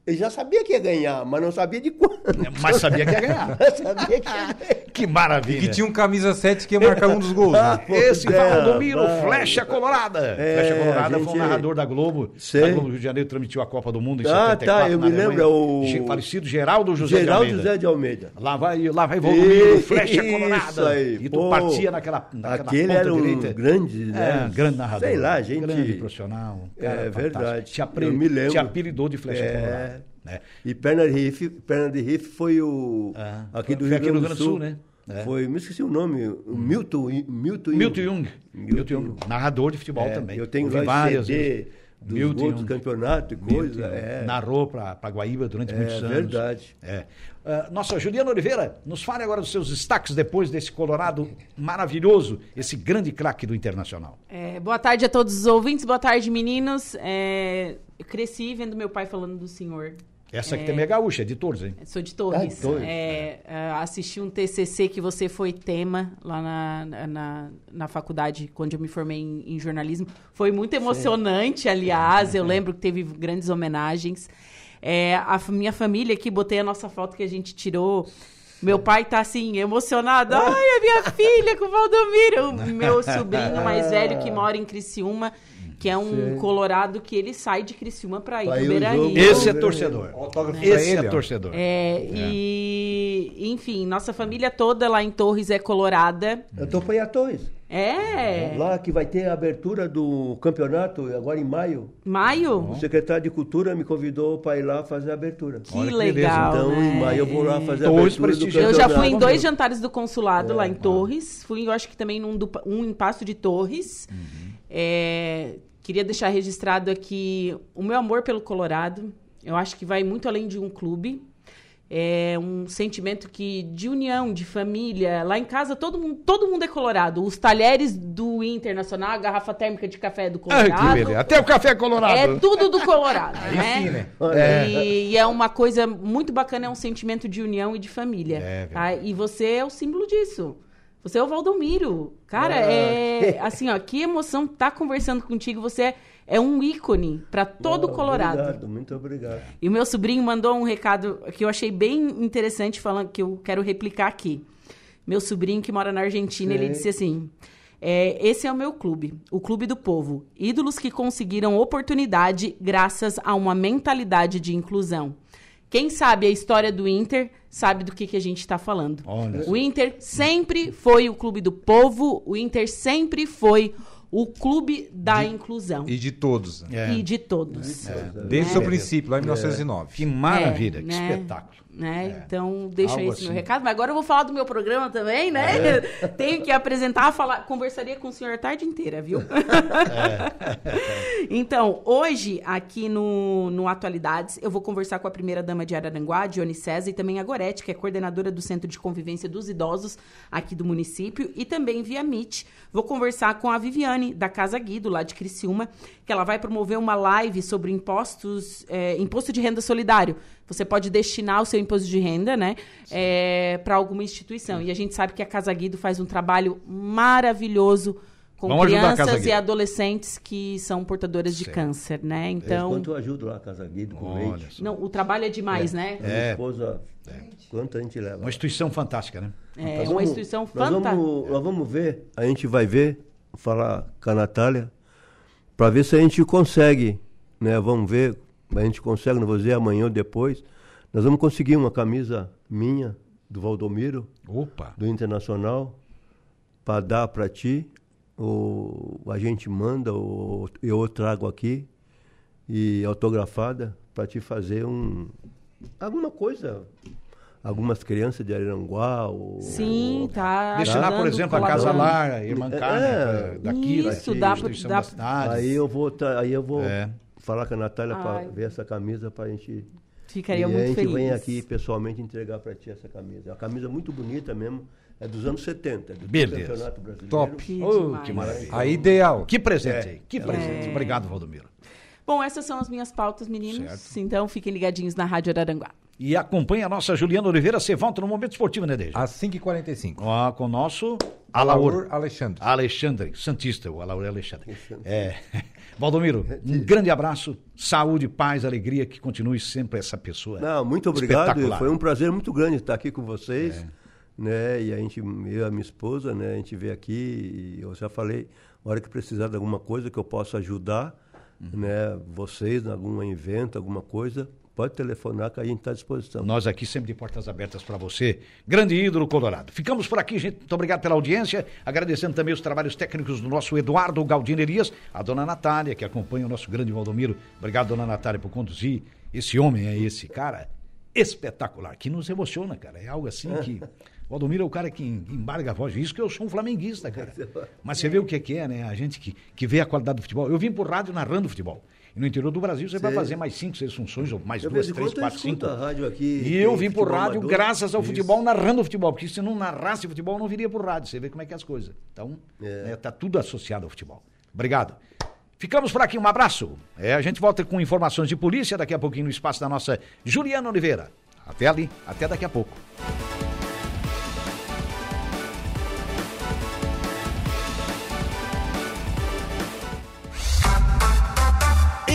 Speaker 3: ele já sabia que ia ganhar, mas não sabia de quanto. [LAUGHS]
Speaker 1: Mas sabia que ia ganhar. [LAUGHS] sabia que ia ganhar. Que maravilha. E
Speaker 2: que tinha um camisa 7 que ia marcar um dos gols. Né? [LAUGHS] Ah,
Speaker 1: Esse é, Valdomiro, Flecha Colorada. É, Flecha Colorada foi um narrador da Globo. Sei. A Globo Rio de Janeiro transmitiu a Copa do Mundo em ah, 74. Ah, tá,
Speaker 3: eu me lembro. É o
Speaker 1: falecido Geraldo José
Speaker 3: Geraldo
Speaker 1: de
Speaker 3: Almeida. José de Almeida.
Speaker 1: Lá vai, lá vai Valdomiro, Flecha Colorada. Isso aí. E tu Pô, partia naquela, naquela
Speaker 3: Aquele era um direita. grande, né?
Speaker 1: É, grande narrador.
Speaker 3: Sei lá, gente.
Speaker 1: Grande profissional.
Speaker 3: é verdade.
Speaker 1: Te, apre... eu me lembro. te apelidou de Flecha é. Colorada.
Speaker 3: Né? E Perna de Riff, Perna de Riff foi o. Ah, aqui do Rio, aqui Grande, do Sul, Sul né? É. Foi, me esqueci o nome, o hum. Milton, Milton,
Speaker 1: Milton Jung. Milton Jung. Narrador de futebol é, também.
Speaker 3: Eu tenho vários CD dos Milton gols do campeonato e coisa. É.
Speaker 1: Narrou para Guaíba durante
Speaker 3: é,
Speaker 1: muitos anos.
Speaker 3: verdade.
Speaker 1: É. Uh, nossa, Juliana Oliveira, nos fale agora dos seus destaques depois desse Colorado maravilhoso, esse grande craque do Internacional.
Speaker 5: É, boa tarde a todos os ouvintes, boa tarde, meninos. É, eu cresci vendo meu pai falando do senhor
Speaker 1: essa aqui é, também é gaúcha, é de Torres, hein?
Speaker 5: Sou de Torres. Ah, de Torres. É, é. assisti um TCC que você foi tema lá na, na, na faculdade, quando eu me formei em, em jornalismo. Foi muito emocionante, Sim. aliás. Eu lembro que teve grandes homenagens. É, a minha família aqui, botei a nossa foto que a gente tirou. Meu pai tá assim, emocionado. Ai, a minha filha com o Valdomiro. [LAUGHS] O meu sobrinho mais velho que mora em Criciúma que é um Sim. colorado que ele sai de Criciúma para ir pro Beira-Rio.
Speaker 1: Esse é torcedor. Esse é torcedor.
Speaker 5: É, é, E, enfim, nossa família toda lá em Torres é colorada.
Speaker 3: Eu tô para Torres.
Speaker 5: É.
Speaker 3: Lá que vai ter a abertura do campeonato agora em maio.
Speaker 5: Maio?
Speaker 3: O secretário de Cultura me convidou para ir lá fazer a abertura.
Speaker 5: Que Olha legal. Que
Speaker 3: então,
Speaker 5: né?
Speaker 3: em maio eu vou lá fazer a abertura do campeonato.
Speaker 5: Eu já fui em dois jantares do consulado é. lá em Torres. Fui, eu acho que também num do, um em Passo de Torres. Uhum. É, queria deixar registrado aqui o meu amor pelo Colorado. Eu acho que vai muito além de um clube. É um sentimento que de união, de família. Lá em casa todo mundo, todo mundo é colorado. Os talheres do Internacional, a garrafa térmica de café é do Colorado.
Speaker 1: Até o café é colorado.
Speaker 5: É tudo do Colorado, né? Sim, né? É. E, e, é uma coisa muito bacana, é um sentimento de união e de família. É, tá? E você é o símbolo disso. Você é o Valdomiro. Cara, ah. é [LAUGHS] assim, ó, que emoção tá conversando contigo. Você é, é um ícone para todo o Colorado.
Speaker 3: Obrigado, muito obrigado.
Speaker 5: E o meu sobrinho mandou um recado que eu achei bem interessante, falando que eu quero replicar aqui. Meu sobrinho que mora na Argentina, ele disse assim: é, esse é o meu clube, o clube do povo. Ídolos que conseguiram oportunidade graças a uma mentalidade de inclusão. Quem sabe a história do Inter sabe do que, que a gente está falando. Olha. O Inter sempre foi o clube do povo, o Inter sempre foi o clube da
Speaker 2: de,
Speaker 5: inclusão.
Speaker 2: E de todos.
Speaker 5: É. E de todos.
Speaker 2: É. Desde o seu princípio, lá em 1909.
Speaker 1: Que maravilha, que né? espetáculo.
Speaker 5: Né? É. Então, deixa Algo esse assim. meu recado. Mas agora eu vou falar do meu programa também, né? É. [LAUGHS] Tenho que apresentar, falar, conversaria com o senhor a tarde inteira, viu? É. [LAUGHS] Então, hoje, aqui no, no Atualidades, eu vou conversar com a primeira-dama de Araranguá, Dione César, e também a Gorete, que é coordenadora do Centro de Convivência dos Idosos aqui do município, e também via Meet. Vou conversar com a Viviane, da Casa Guido, lá de Criciúma, que ela vai promover uma live sobre impostos, é, imposto de renda solidário. Você pode destinar o seu imposto de renda, né, é, para alguma instituição. E a gente sabe que a Casa Guido faz um trabalho maravilhoso com Vamos crianças e adolescentes que são portadoras de câncer, né? Então.
Speaker 3: Quanto eu ajudo lá a Casa Guido com Olha leite.
Speaker 5: Não, o trabalho é demais,
Speaker 3: é.
Speaker 5: né?
Speaker 3: É. Minha esposa, é. quanto a gente leva?
Speaker 1: Uma instituição fantástica, né?
Speaker 5: É, uma instituição fantástica.
Speaker 3: Nós vamos, nós vamos ver, a gente vai ver, falar com a Natália, para ver se a gente consegue, né? Vamos ver, a gente consegue, não vou dizer amanhã ou depois, nós vamos conseguir uma camisa minha, do Valdomiro,
Speaker 1: Opa.
Speaker 3: do Internacional, para dar para ti o, a gente manda, o, eu trago aqui, e autografada, para te fazer um alguma coisa. Algumas crianças de Aranguá. Ou,
Speaker 5: Sim,
Speaker 3: ou,
Speaker 5: tá.
Speaker 1: Destinar, por exemplo, a Casa Lar, a Irmã Carne, é, daqui,
Speaker 5: isso, daqui, dá, dá,
Speaker 1: da cidade.
Speaker 3: Aí eu vou, aí eu vou é. Falar com a Natália para ver essa camisa para a gente.
Speaker 5: Ficaria e muito feliz.
Speaker 3: a gente vem aqui pessoalmente entregar para ti essa camisa. É uma camisa muito bonita mesmo. É dos anos 70, do
Speaker 1: Beleza.
Speaker 3: Campeonato Brasileiro.
Speaker 1: Top.
Speaker 5: Que,
Speaker 1: oh, que maravilha.
Speaker 2: A ideal.
Speaker 1: Que presente aí. Que presente. É. Obrigado, Valdomiro.
Speaker 5: Bom, essas são as minhas pautas, meninos. Certo. Então fiquem ligadinhos na Rádio Araranguá.
Speaker 1: E acompanhe a nossa Juliana Oliveira. Você volta no Momento Esportivo, né, Deja?
Speaker 2: Às 5h45.
Speaker 1: Ah, com o nosso
Speaker 2: Alaur, Alaur Alexandre.
Speaker 1: Alexandre, Santista, o Alaur Alexandre. É. [LAUGHS] Valdomiro, um grande abraço, saúde, paz, alegria, que continue sempre essa pessoa.
Speaker 3: Não, muito obrigado. Foi um prazer muito grande estar aqui com vocês. É né? E a gente, eu e a minha esposa, né? A gente veio aqui e eu já falei, a hora que precisar de alguma coisa que eu possa ajudar, uhum. né? Vocês, em algum evento, alguma coisa, pode telefonar que a gente está à disposição.
Speaker 1: Nós aqui sempre de portas abertas para você. Grande ídolo colorado. Ficamos por aqui, gente. Muito obrigado pela audiência. Agradecendo também os trabalhos técnicos do nosso Eduardo Galdinerias, a dona Natália, que acompanha o nosso grande Valdomiro. Obrigado, dona Natália, por conduzir. Esse homem é esse cara espetacular, que nos emociona, cara. É algo assim que. O [LAUGHS] Valdomiro é o cara que embarga a voz. Isso que eu sou um flamenguista, cara. [LAUGHS] Mas você vê o que é, que é né? A gente que, que vê a qualidade do futebol. Eu vim por rádio narrando futebol. E no interior do Brasil você vai fazer mais cinco, seis funções, ou mais eu duas, três, quatro, cinco.
Speaker 3: rádio aqui,
Speaker 1: e eu vim por rádio amador. graças ao Isso. futebol, narrando futebol. Porque se não narrasse futebol, não viria por rádio. Você vê como é que é as coisas. Então, é. Né, tá tudo associado ao futebol. Obrigado. Ficamos por aqui, um abraço. É, a gente volta com informações de polícia daqui a pouquinho no espaço da nossa Juliana Oliveira. Até ali, até daqui a pouco.